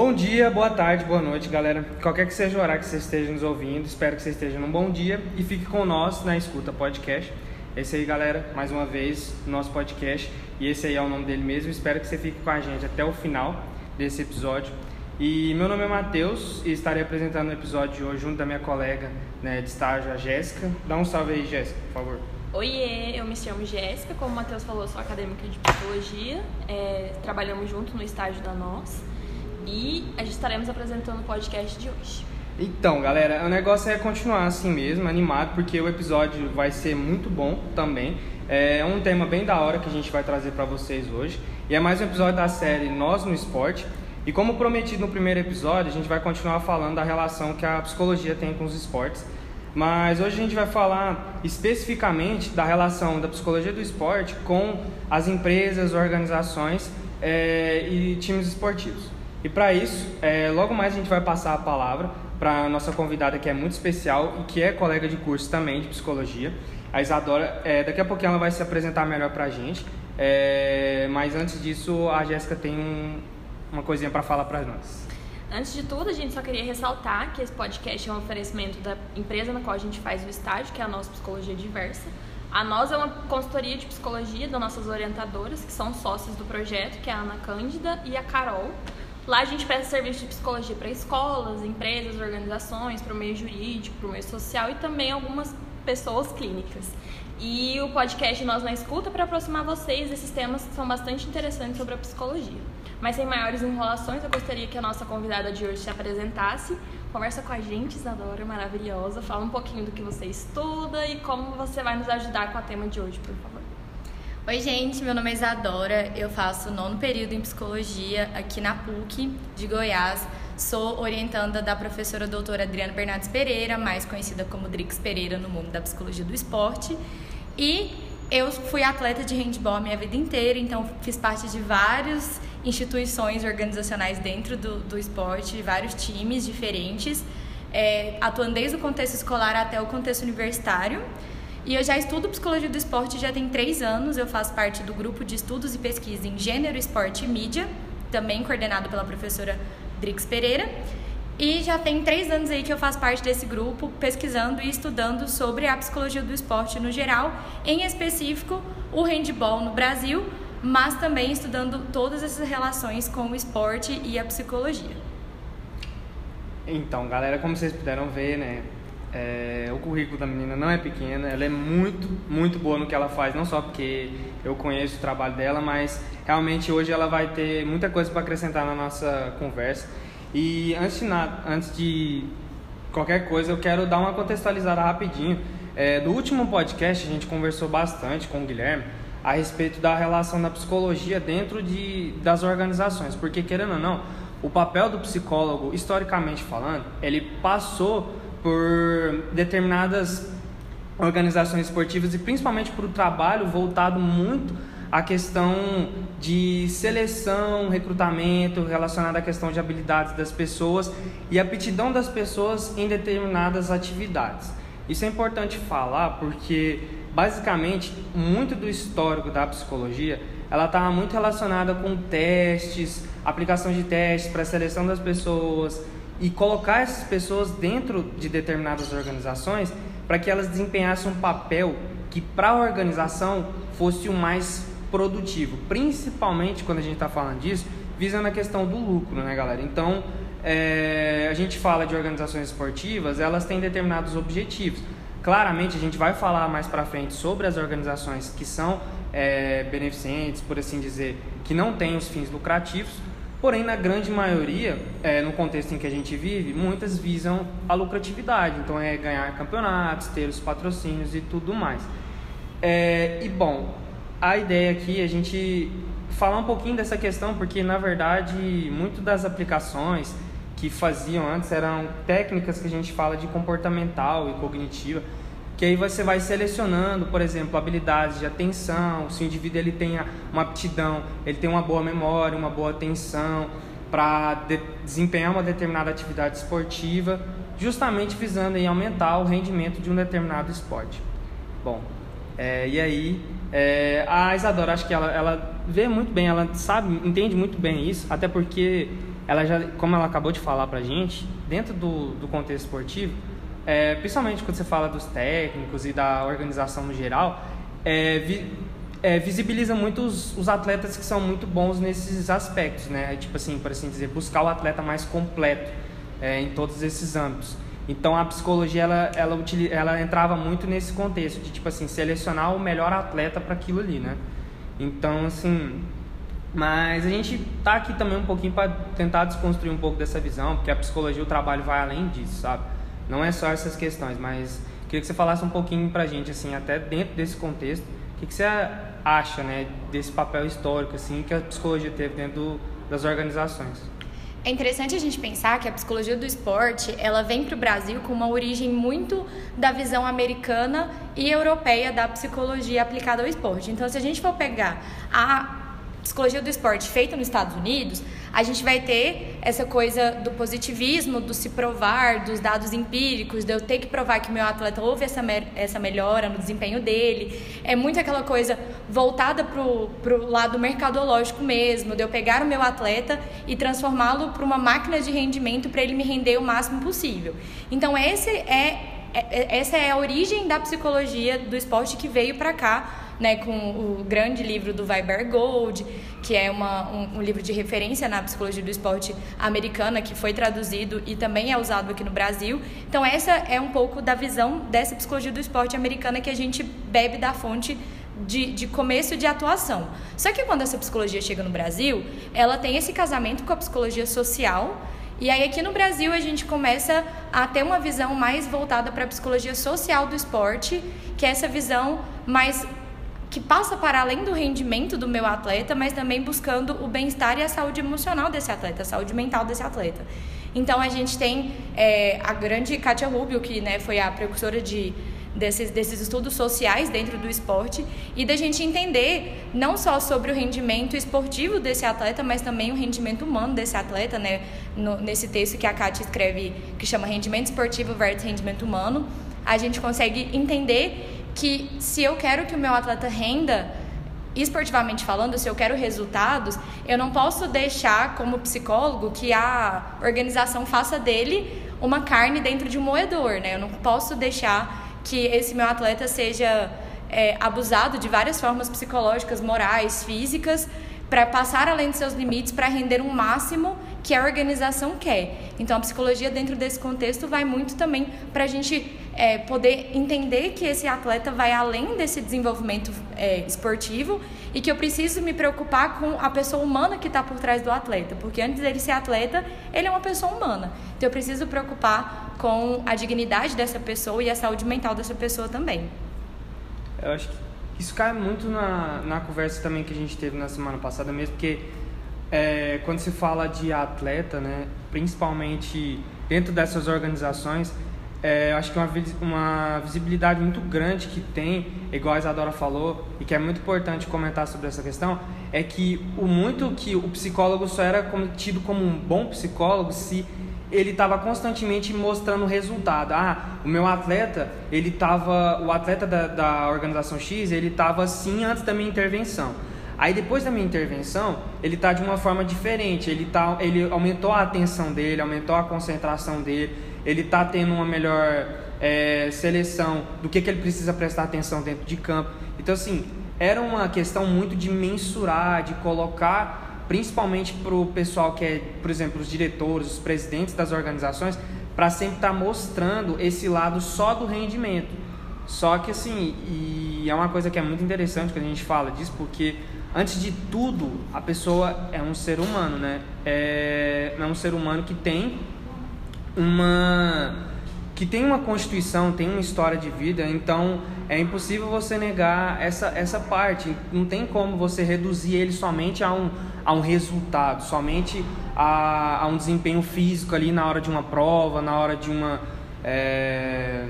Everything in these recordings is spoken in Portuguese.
Bom dia, boa tarde, boa noite, galera. Qualquer que seja o horário que você esteja nos ouvindo, espero que você esteja num bom dia e fique com nós na Escuta Podcast. Esse aí, galera, mais uma vez, nosso podcast. E esse aí é o nome dele mesmo. Espero que você fique com a gente até o final desse episódio. E meu nome é Matheus e estarei apresentando o episódio de hoje junto da minha colega né, de estágio, a Jéssica. Dá um salve aí, Jéssica, por favor. Oiê, eu me chamo Jéssica, como o Matheus falou, sou acadêmica de psicologia, é, trabalhamos junto no estágio da NOS e estaremos apresentando o podcast de hoje. Então, galera, o negócio é continuar assim mesmo, animado, porque o episódio vai ser muito bom também. É um tema bem da hora que a gente vai trazer para vocês hoje. E é mais um episódio da série Nós no Esporte. E como prometido no primeiro episódio, a gente vai continuar falando da relação que a psicologia tem com os esportes. Mas hoje a gente vai falar especificamente da relação da psicologia do esporte com as empresas, organizações é, e times esportivos. E para isso, é, logo mais a gente vai passar a palavra para a nossa convidada que é muito especial e que é colega de curso também de psicologia, a Isadora. É, daqui a pouquinho ela vai se apresentar melhor para a gente, é, mas antes disso a Jéssica tem um, uma coisinha para falar para nós. Antes de tudo, a gente só queria ressaltar que esse podcast é um oferecimento da empresa na qual a gente faz o estágio, que é a nossa Psicologia Diversa. A nós é uma consultoria de psicologia das nossas orientadoras, que são sócios do projeto, que é a Ana Cândida e a Carol. Lá a gente presta serviço de psicologia para escolas, empresas, organizações, para o meio jurídico, para o meio social e também algumas pessoas clínicas. E o podcast Nós na Escuta para aproximar vocês desses temas que são bastante interessantes sobre a psicologia. Mas sem maiores enrolações, eu gostaria que a nossa convidada de hoje se apresentasse. Conversa com a gente, Isadora, maravilhosa. Fala um pouquinho do que você estuda e como você vai nos ajudar com o tema de hoje, por favor. Oi, gente, meu nome é Isadora, eu faço nono período em psicologia aqui na PUC de Goiás. Sou orientanda da professora doutora Adriana Bernardes Pereira, mais conhecida como Drix Pereira no mundo da psicologia do esporte. E eu fui atleta de handball a minha vida inteira, então fiz parte de várias instituições organizacionais dentro do, do esporte, vários times diferentes, é, atuando desde o contexto escolar até o contexto universitário. E eu já estudo psicologia do esporte já tem três anos. Eu faço parte do grupo de estudos e pesquisa em gênero, esporte e mídia, também coordenado pela professora Drix Pereira. E já tem três anos aí que eu faço parte desse grupo, pesquisando e estudando sobre a psicologia do esporte no geral, em específico o handball no Brasil, mas também estudando todas essas relações com o esporte e a psicologia. Então, galera, como vocês puderam ver, né, é, o currículo da menina não é pequeno, ela é muito, muito boa no que ela faz, não só porque eu conheço o trabalho dela, mas realmente hoje ela vai ter muita coisa para acrescentar na nossa conversa. E antes de, nada, antes de qualquer coisa, eu quero dar uma contextualizada rapidinho. É, do último podcast, a gente conversou bastante com o Guilherme a respeito da relação da psicologia dentro de, das organizações, porque querendo ou não, o papel do psicólogo, historicamente falando, ele passou por determinadas organizações esportivas e principalmente por o trabalho voltado muito à questão de seleção, recrutamento, relacionado à questão de habilidades das pessoas e aptidão das pessoas em determinadas atividades. Isso é importante falar porque basicamente muito do histórico da psicologia ela está muito relacionada com testes, aplicação de testes para seleção das pessoas, e colocar essas pessoas dentro de determinadas organizações para que elas desempenhassem um papel que para a organização fosse o mais produtivo, principalmente quando a gente está falando disso, visando a questão do lucro, né, galera? Então, é, a gente fala de organizações esportivas, elas têm determinados objetivos. Claramente, a gente vai falar mais para frente sobre as organizações que são é, beneficentes, por assim dizer, que não têm os fins lucrativos, Porém, na grande maioria, é, no contexto em que a gente vive, muitas visam a lucratividade. Então, é ganhar campeonatos, ter os patrocínios e tudo mais. É, e bom, a ideia aqui é a gente falar um pouquinho dessa questão, porque na verdade, muito das aplicações que faziam antes eram técnicas que a gente fala de comportamental e cognitiva que aí você vai selecionando, por exemplo, habilidades de atenção, se o indivíduo ele tenha uma aptidão, ele tem uma boa memória, uma boa atenção para de desempenhar uma determinada atividade esportiva, justamente visando em aumentar o rendimento de um determinado esporte. Bom, é, e aí é, a Isadora acho que ela, ela vê muito bem, ela sabe, entende muito bem isso, até porque ela já, como ela acabou de falar pra gente, dentro do, do contexto esportivo, é, principalmente quando você fala dos técnicos e da organização no geral, é, vi, é, visibiliza muito os, os, atletas que são muito bons nesses aspectos, né? Tipo assim, por assim dizer, buscar o atleta mais completo é, em todos esses âmbitos. Então a psicologia ela, ela, utiliza, ela entrava muito nesse contexto de tipo assim selecionar o melhor atleta para aquilo ali, né? Então assim, mas a gente tá aqui também um pouquinho para tentar desconstruir um pouco dessa visão, porque a psicologia o trabalho vai além disso, sabe? Não é só essas questões, mas queria que você falasse um pouquinho pra gente assim, até dentro desse contexto, o que, que você acha, né, desse papel histórico assim que a psicologia teve dentro das organizações? É interessante a gente pensar que a psicologia do esporte ela vem para o Brasil com uma origem muito da visão americana e europeia da psicologia aplicada ao esporte. Então, se a gente for pegar a psicologia do esporte feita nos Estados Unidos, a gente vai ter essa coisa do positivismo, do se provar, dos dados empíricos, de eu ter que provar que meu atleta houve essa, me essa melhora no desempenho dele. É muito aquela coisa voltada para o lado mercadológico mesmo, de eu pegar o meu atleta e transformá-lo para uma máquina de rendimento para ele me render o máximo possível. Então, esse é, é, é essa é a origem da psicologia do esporte que veio para cá né, com o grande livro do Weber Gold, que é uma, um, um, livro de referência na psicologia do esporte americana, que foi traduzido e também é usado aqui no Brasil. Então, essa é um pouco da visão dessa psicologia do esporte americana que a gente bebe da fonte de, de começo de atuação. Só que quando essa psicologia chega no Brasil, ela tem esse casamento com a psicologia social. E aí aqui no Brasil a gente começa a ter uma visão mais voltada para a psicologia social do esporte, que é essa visão mais que passa para além do rendimento do meu atleta, mas também buscando o bem-estar e a saúde emocional desse atleta, a saúde mental desse atleta. Então a gente tem é, a grande Katia Rubio, que né, foi a precursora de, desses, desses estudos sociais dentro do esporte, e da gente entender não só sobre o rendimento esportivo desse atleta, mas também o rendimento humano desse atleta, né? No, nesse texto que a Katia escreve, que chama Rendimento Esportivo versus Rendimento Humano, a gente consegue entender que se eu quero que o meu atleta renda esportivamente falando, se eu quero resultados, eu não posso deixar como psicólogo que a organização faça dele uma carne dentro de um moedor, né? Eu não posso deixar que esse meu atleta seja é, abusado de várias formas psicológicas, morais, físicas, para passar além dos seus limites, para render um máximo que a organização quer. Então, a psicologia dentro desse contexto vai muito também para a gente é, poder entender que esse atleta vai além desse desenvolvimento é, esportivo e que eu preciso me preocupar com a pessoa humana que está por trás do atleta, porque antes dele ser atleta, ele é uma pessoa humana. Então, eu preciso preocupar com a dignidade dessa pessoa e a saúde mental dessa pessoa também. Eu acho que isso cai muito na, na conversa também que a gente teve na semana passada mesmo, porque é, quando se fala de atleta, né, principalmente dentro dessas organizações, é, acho que uma, uma visibilidade muito grande que tem, igual a Isadora falou, e que é muito importante comentar sobre essa questão, é que o muito que o psicólogo só era tido como um bom psicólogo se ele estava constantemente mostrando resultado. Ah, o meu atleta, ele estava, o atleta da, da organização X, ele estava assim antes da minha intervenção. Aí depois da minha intervenção, ele está de uma forma diferente. Ele, tá, ele aumentou a atenção dele, aumentou a concentração dele, ele está tendo uma melhor é, seleção do que, que ele precisa prestar atenção dentro de campo. Então, assim, era uma questão muito de mensurar, de colocar, principalmente para o pessoal que é, por exemplo, os diretores, os presidentes das organizações, para sempre estar tá mostrando esse lado só do rendimento. Só que, assim, e é uma coisa que é muito interessante que a gente fala disso, porque antes de tudo, a pessoa é um ser humano, né? É, é um ser humano que tem uma que tem uma constituição, tem uma história de vida, então é impossível você negar essa, essa parte. Não tem como você reduzir ele somente a um, a um resultado, somente a, a um desempenho físico ali na hora de uma prova, na hora de uma. É,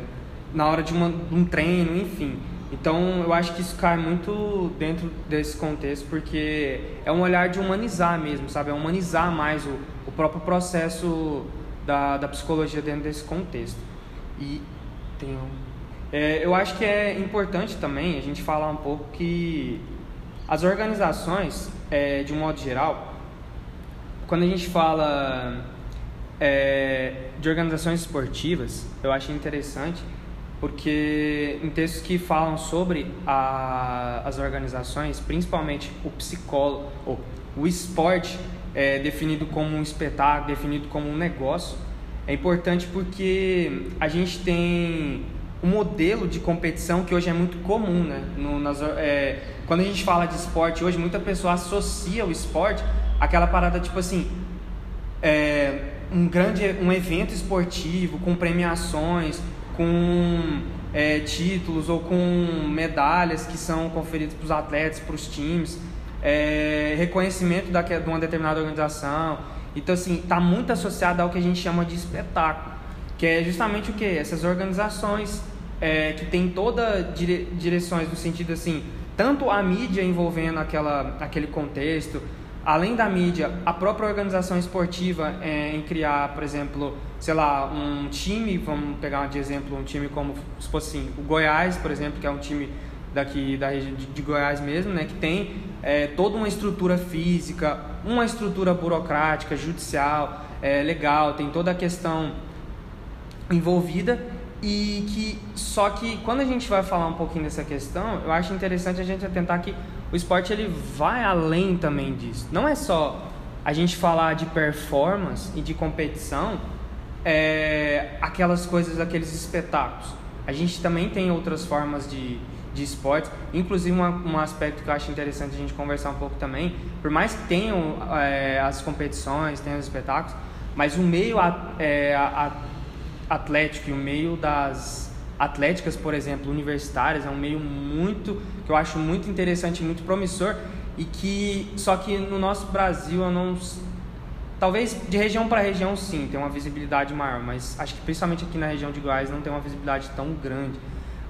na hora de, uma, de um treino, enfim. Então eu acho que isso cai muito dentro desse contexto, porque é um olhar de humanizar mesmo, sabe? É humanizar mais o, o próprio processo da, da psicologia dentro desse contexto. E tem um, é, eu acho que é importante também a gente falar um pouco que as organizações, é, de um modo geral, quando a gente fala é, de organizações esportivas, eu acho interessante porque em textos que falam sobre a, as organizações, principalmente o psicólogo, ou o esporte é definido como um espetáculo, definido como um negócio, é importante porque a gente tem um modelo de competição que hoje é muito comum, né? No, nas, é, quando a gente fala de esporte hoje, muita pessoa associa o esporte àquela parada tipo assim, é, um grande, um evento esportivo com premiações, com é, títulos ou com medalhas que são conferidas para os atletas, para os times, é, reconhecimento da, de uma determinada organização. Então, assim, está muito associado ao que a gente chama de espetáculo, que é justamente o que? Essas organizações é, que tem toda dire, direções no sentido assim, tanto a mídia envolvendo aquela, aquele contexto, além da mídia, a própria organização esportiva é, em criar, por exemplo, sei lá, um time, vamos pegar de exemplo um time como se fosse assim, o Goiás, por exemplo, que é um time daqui da região de, Goiás mesmo, né, que tem é, toda uma estrutura física, uma estrutura burocrática, judicial, é, legal, tem toda a questão envolvida e que só que quando a gente vai falar um pouquinho dessa questão, eu acho interessante a gente atentar que o esporte ele vai além também disso. Não é só a gente falar de performance e de competição, é, aquelas coisas, aqueles espetáculos. A gente também tem outras formas de, de esportes, inclusive uma, um aspecto que eu acho interessante a gente conversar um pouco também, por mais que tenham é, as competições, tenham os espetáculos, mas o meio a, é, a, atlético e o meio das atléticas, por exemplo, universitárias, é um meio muito que eu acho muito interessante, muito promissor e que só que no nosso Brasil eu não talvez de região para região sim tem uma visibilidade maior, mas acho que principalmente aqui na região de Goiás não tem uma visibilidade tão grande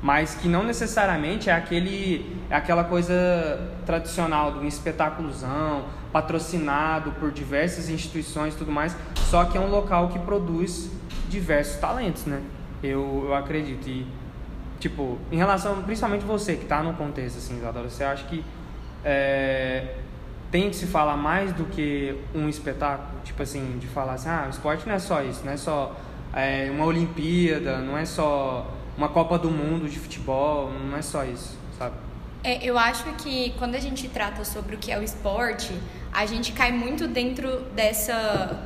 mas que não necessariamente é aquele é aquela coisa tradicional um espetáculozão patrocinado por diversas instituições e tudo mais, só que é um local que produz diversos talentos, né? Eu, eu acredito. E, tipo, em relação, principalmente você que está no contexto, assim, Isadora, você acha que é, tem que se falar mais do que um espetáculo? Tipo assim, de falar assim, ah, o esporte não é só isso, não é só é, uma Olimpíada, não é só uma Copa do Mundo de futebol, não é só isso, sabe? É, eu acho que quando a gente trata sobre o que é o esporte, a gente cai muito dentro dessa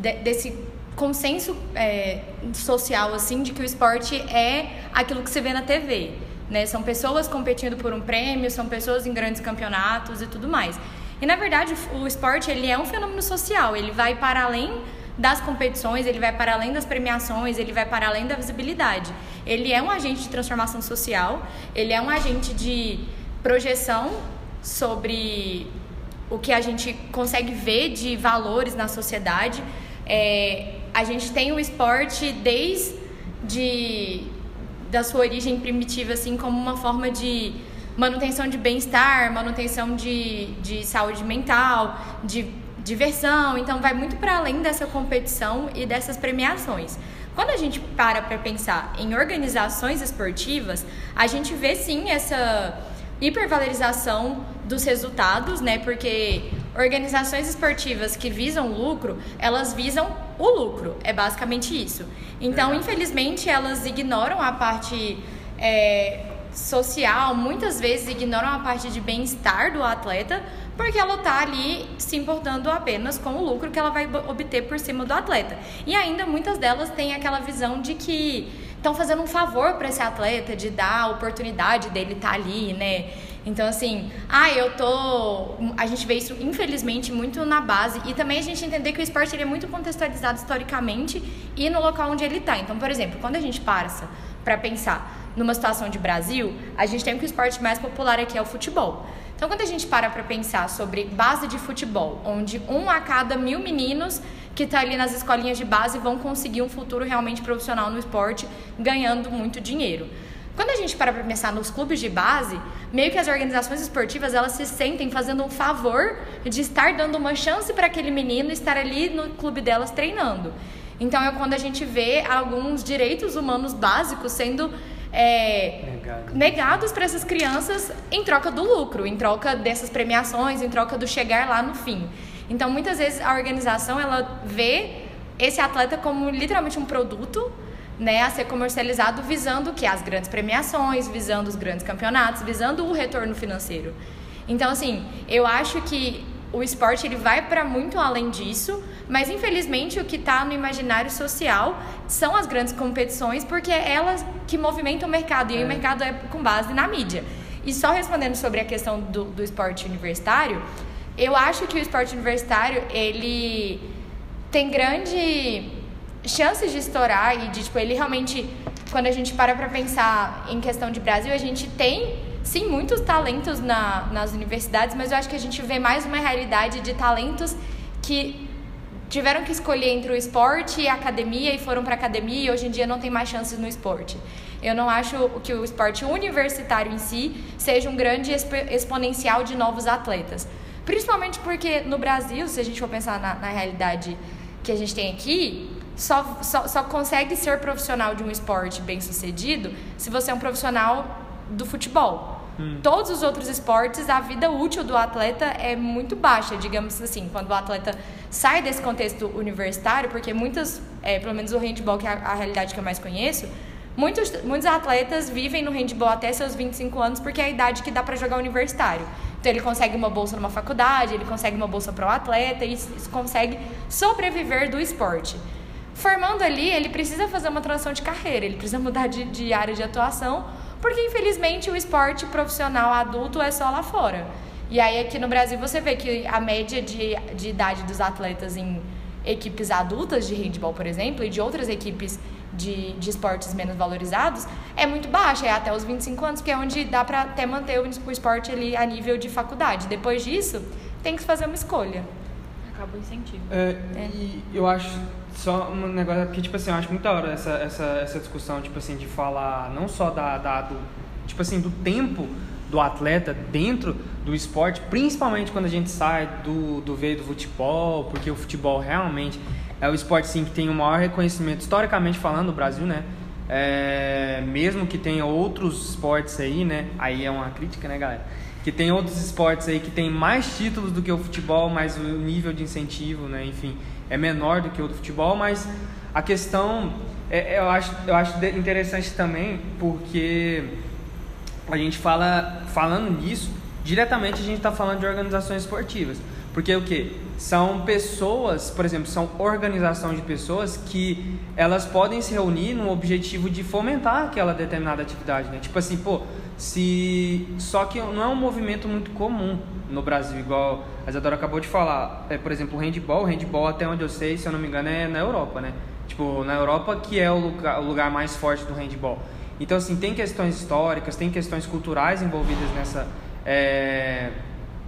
de, desse consenso é, social assim de que o esporte é aquilo que se vê na TV, né? São pessoas competindo por um prêmio, são pessoas em grandes campeonatos e tudo mais. E na verdade o esporte ele é um fenômeno social, ele vai para além das competições, ele vai para além das premiações, ele vai para além da visibilidade. Ele é um agente de transformação social, ele é um agente de projeção sobre o que a gente consegue ver de valores na sociedade. É, a gente tem o esporte desde da sua origem primitiva, assim, como uma forma de manutenção de bem-estar, manutenção de, de saúde mental, de diversão. Então, vai muito para além dessa competição e dessas premiações. Quando a gente para para pensar em organizações esportivas, a gente vê sim essa hipervalorização dos resultados, né? Porque organizações esportivas que visam lucro, elas visam o lucro. É basicamente isso. Então, infelizmente, elas ignoram a parte é, social, muitas vezes ignoram a parte de bem-estar do atleta, porque ela está ali se importando apenas com o lucro que ela vai obter por cima do atleta. E ainda muitas delas têm aquela visão de que estão fazendo um favor para esse atleta, de dar a oportunidade dele estar tá ali, né? Então, assim, ah, eu tô. A gente vê isso, infelizmente, muito na base. E também a gente entender que o esporte ele é muito contextualizado historicamente e no local onde ele está. Então, por exemplo, quando a gente passa para pensar numa situação de Brasil, a gente tem que o esporte mais popular aqui é o futebol. Então, quando a gente para para pensar sobre base de futebol, onde um a cada mil meninos que estão tá ali nas escolinhas de base vão conseguir um futuro realmente profissional no esporte, ganhando muito dinheiro. Quando a gente para para pensar nos clubes de base, meio que as organizações esportivas elas se sentem fazendo um favor de estar dando uma chance para aquele menino estar ali no clube delas treinando. Então é quando a gente vê alguns direitos humanos básicos sendo é, Negado. negados para essas crianças em troca do lucro, em troca dessas premiações, em troca do chegar lá no fim. Então, muitas vezes a organização ela vê esse atleta como literalmente um produto né, a ser comercializado visando que as grandes premiações, visando os grandes campeonatos, visando o retorno financeiro. Então, assim, eu acho que o esporte ele vai para muito além disso, mas infelizmente o que está no imaginário social são as grandes competições, porque é elas que movimentam o mercado, e aí o é. mercado é com base na mídia. E só respondendo sobre a questão do, do esporte universitário, eu acho que o esporte universitário, ele tem grande chances de estourar e de, tipo, ele realmente, quando a gente para pra pensar em questão de Brasil, a gente tem, sim, muitos talentos na, nas universidades, mas eu acho que a gente vê mais uma realidade de talentos que tiveram que escolher entre o esporte e a academia e foram para academia e hoje em dia não tem mais chances no esporte. Eu não acho que o esporte universitário em si seja um grande exp exponencial de novos atletas. Principalmente porque no Brasil, se a gente for pensar na, na realidade que a gente tem aqui, só, só, só consegue ser profissional de um esporte bem sucedido se você é um profissional do futebol. Hum. Todos os outros esportes, a vida útil do atleta é muito baixa, digamos assim, quando o atleta sai desse contexto universitário, porque muitas, é, pelo menos o handball, que é a, a realidade que eu mais conheço, muitos, muitos atletas vivem no handball até seus 25 anos porque é a idade que dá para jogar universitário. Então ele consegue uma bolsa numa faculdade, ele consegue uma bolsa para o atleta e consegue sobreviver do esporte. Formando ali, ele precisa fazer uma transição de carreira, ele precisa mudar de, de área de atuação, porque infelizmente o esporte profissional adulto é só lá fora. E aí aqui no Brasil você vê que a média de, de idade dos atletas em equipes adultas de handball, por exemplo, e de outras equipes de, de esportes menos valorizados, é muito baixa, é até os 25 anos, que é onde dá para até manter o, esporte ali a nível de faculdade. Depois disso, tem que fazer uma escolha. Acaba o incentivo. É, é. E eu acho só um negócio, porque, tipo assim, eu acho muito da hora essa, essa, essa discussão, tipo assim, de falar não só da, da do, tipo assim, do tempo do atleta dentro do esporte, principalmente quando a gente sai do, do veio do futebol, porque o futebol realmente é o esporte, sim, que tem o maior reconhecimento, historicamente falando, no Brasil, né? É, mesmo que tenha outros esportes aí, né? Aí é uma crítica, né, galera? Que tem outros esportes aí que tem mais títulos do que o futebol, mas o nível de incentivo, né? Enfim, é menor do que o do futebol, mas a questão é, eu, acho, eu acho interessante também porque a gente fala, falando nisso, diretamente a gente está falando de organizações esportivas. Porque o que? São pessoas, por exemplo, são organização de pessoas que elas podem se reunir no objetivo de fomentar aquela determinada atividade, né? Tipo assim, pô, se só que não é um movimento muito comum no Brasil, igual a Isadora acabou de falar. É, por exemplo, o handball, o handball até onde eu sei, se eu não me engano, é na Europa, né? Tipo, na Europa que é o lugar, o lugar mais forte do handball. Então, assim, tem questões históricas, tem questões culturais envolvidas nessa é,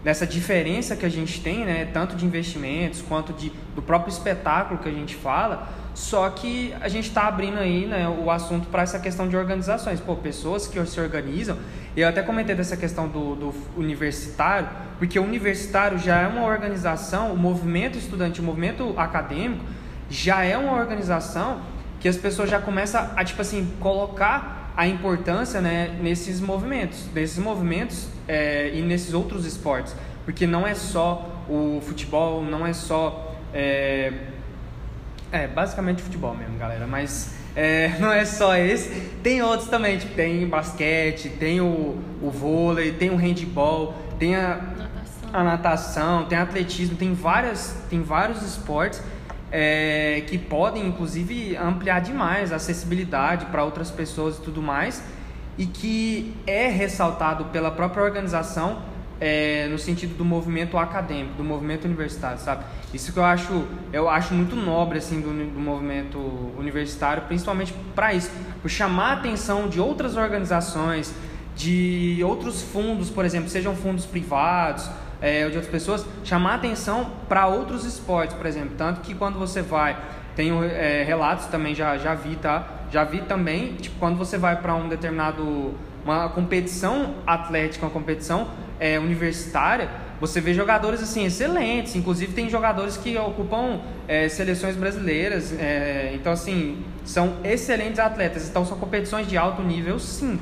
nessa diferença que a gente tem, né? Tanto de investimentos quanto de, do próprio espetáculo que a gente fala só que a gente está abrindo aí né, o assunto para essa questão de organizações. Pô, pessoas que se organizam. Eu até comentei dessa questão do, do universitário, porque o universitário já é uma organização, o movimento estudantil, o movimento acadêmico, já é uma organização que as pessoas já começam a, tipo assim, colocar a importância né, nesses movimentos, nesses movimentos é, e nesses outros esportes. Porque não é só o futebol, não é só. É, é, basicamente futebol mesmo, galera. Mas é, não é só esse. Tem outros também, tipo, tem basquete, tem o, o vôlei, tem o handball, tem a natação. a natação, tem atletismo, tem, várias, tem vários esportes é, que podem, inclusive, ampliar demais a acessibilidade para outras pessoas e tudo mais. E que é ressaltado pela própria organização é, no sentido do movimento acadêmico, do movimento universitário, sabe? Isso que eu acho, eu acho muito nobre assim do, do movimento universitário, principalmente para isso, por chamar a atenção de outras organizações, de outros fundos, por exemplo, sejam fundos privados é, ou de outras pessoas, chamar atenção para outros esportes, por exemplo, tanto que quando você vai, tenho é, relatos também já já vi, tá? Já vi também, tipo, quando você vai para um determinado uma competição atlética, uma competição é, universitária, você vê jogadores assim excelentes, inclusive tem jogadores que ocupam é, seleções brasileiras, é, então assim são excelentes atletas. Então são competições de alto nível, sim.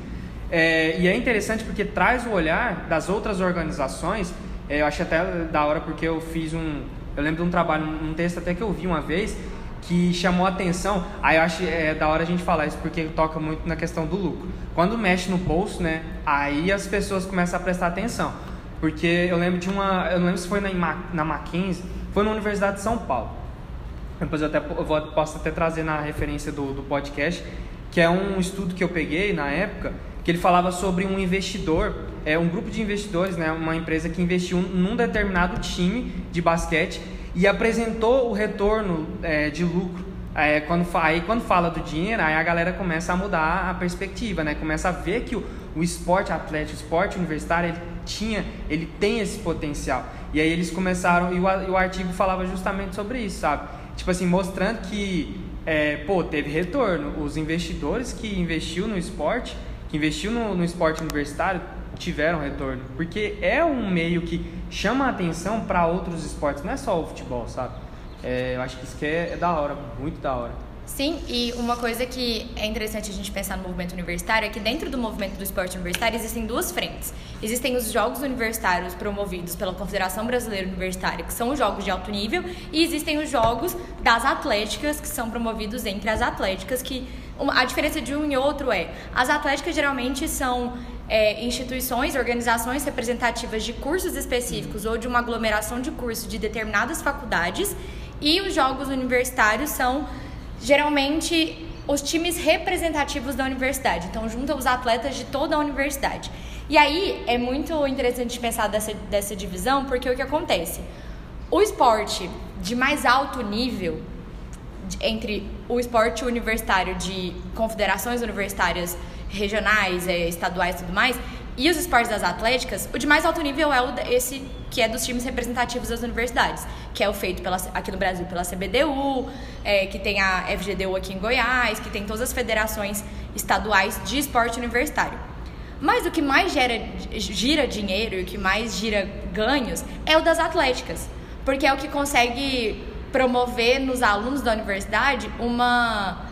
É, e é interessante porque traz o olhar das outras organizações. É, eu acho até da hora porque eu fiz um, eu lembro de um trabalho, um texto até que eu vi uma vez que chamou atenção. Aí eu acho é, da hora a gente falar isso porque toca muito na questão do lucro. Quando mexe no bolso, né? Aí as pessoas começam a prestar atenção. Porque eu lembro de uma. Eu não lembro se foi na, na Mackenzie, foi na Universidade de São Paulo. Depois eu, até, eu vou, posso até trazer na referência do, do podcast, que é um estudo que eu peguei na época, que ele falava sobre um investidor, é um grupo de investidores, né, uma empresa que investiu num determinado time de basquete e apresentou o retorno é, de lucro. É, quando, aí quando fala do dinheiro, aí a galera começa a mudar a perspectiva, né? Começa a ver que o, o esporte atlético, o esporte universitário, ele tinha, ele tem esse potencial. E aí eles começaram, e o, e o artigo falava justamente sobre isso, sabe? Tipo assim, mostrando que, é, pô, teve retorno. Os investidores que investiu no esporte, que investiu no, no esporte universitário, tiveram retorno. Porque é um meio que chama a atenção para outros esportes, não é só o futebol, sabe? É, eu acho que isso que é, é da hora, muito da hora. Sim, e uma coisa que é interessante a gente pensar no movimento universitário é que dentro do movimento do esporte universitário existem duas frentes. Existem os jogos universitários promovidos pela Confederação Brasileira Universitária, que são os jogos de alto nível, e existem os jogos das atléticas, que são promovidos entre as atléticas, que a diferença de um e outro é, as atléticas geralmente são é, instituições, organizações representativas de cursos específicos ou de uma aglomeração de cursos de determinadas faculdades, e os jogos universitários são geralmente os times representativos da universidade. Então, junta os atletas de toda a universidade. E aí é muito interessante pensar dessa, dessa divisão, porque o que acontece? O esporte de mais alto nível, entre o esporte universitário de confederações universitárias regionais, é, estaduais e tudo mais, e os esportes das atléticas, o de mais alto nível é o, esse que é dos times representativos das universidades, que é o feito pela, aqui no Brasil pela CBDU, é, que tem a FGDU aqui em Goiás, que tem todas as federações estaduais de esporte universitário. Mas o que mais gera, gira dinheiro e o que mais gira ganhos é o das atléticas, porque é o que consegue promover nos alunos da universidade uma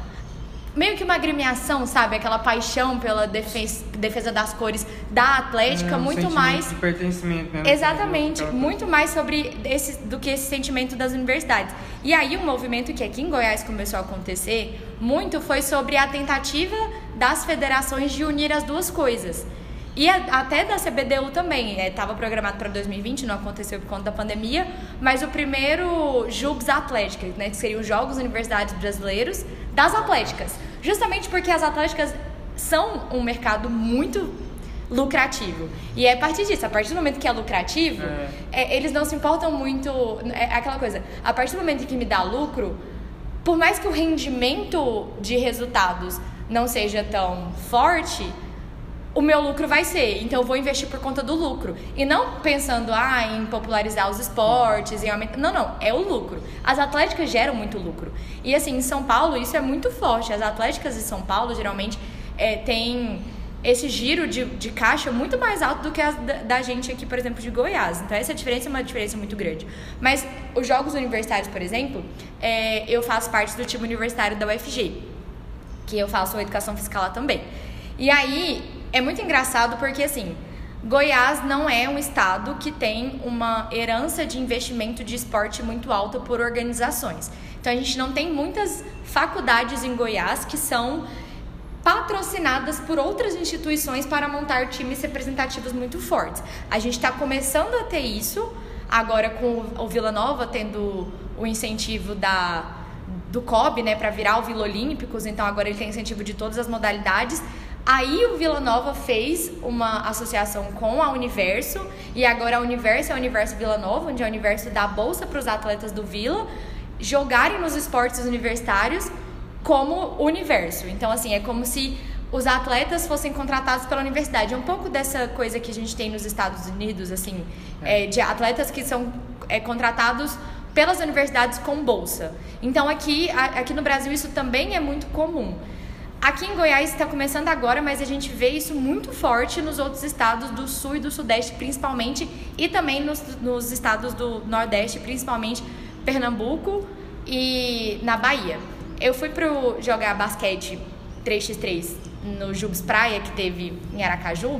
meio que uma agremiação, sabe? Aquela paixão pela defesa, defesa das cores da Atlética, é, um muito mais. De pertencimento, né? Exatamente, muito mais sobre esse, do que esse sentimento das universidades. E aí, um movimento que aqui em Goiás começou a acontecer muito foi sobre a tentativa das federações de unir as duas coisas. E até da CBDU também, estava é, programado para 2020, não aconteceu por conta da pandemia, mas o primeiro JUBs Atlética, né, que seriam os Jogos Universidades Brasileiros das Atléticas. Justamente porque as atléticas são um mercado muito lucrativo. E é a partir disso, a partir do momento que é lucrativo, é. É, eles não se importam muito. É aquela coisa, a partir do momento que me dá lucro, por mais que o rendimento de resultados não seja tão forte, o meu lucro vai ser. Então eu vou investir por conta do lucro. E não pensando ah, em popularizar os esportes, em aumentar. Não, não, é o lucro. As atléticas geram muito lucro. E assim, em São Paulo, isso é muito forte. As atléticas de São Paulo geralmente é, têm esse giro de, de caixa muito mais alto do que a da, da, gente aqui, por exemplo, de Goiás. Então, essa diferença é uma diferença muito grande. Mas os Jogos Universitários, por exemplo, é, eu faço parte do time universitário da UFG, que eu faço educação fiscal lá também. E aí, é muito engraçado porque, assim, Goiás não é um estado que tem uma herança de investimento de esporte muito alta por organizações. Então, a gente não tem muitas faculdades em Goiás que são patrocinadas por outras instituições para montar times representativos muito fortes. A gente está começando a ter isso agora com o Vila Nova tendo o incentivo da do COB, né, para virar o Vila Olímpicos, então agora ele tem incentivo de todas as modalidades. Aí o Vila Nova fez uma associação com a Universo e agora a Universo é o Universo Vila Nova, onde a Universo dá bolsa para os atletas do Vila jogarem nos esportes universitários como universo. Então assim, é como se os atletas fossem contratados pela universidade. É um pouco dessa coisa que a gente tem nos Estados Unidos, assim, é. É, de atletas que são é, contratados pelas universidades com bolsa. Então aqui, aqui no Brasil isso também é muito comum. Aqui em Goiás está começando agora, mas a gente vê isso muito forte nos outros estados do sul e do sudeste, principalmente, e também nos, nos estados do nordeste, principalmente Pernambuco e na Bahia. Eu fui pro jogar basquete 3x3 no Jubes Praia, que teve em Aracaju,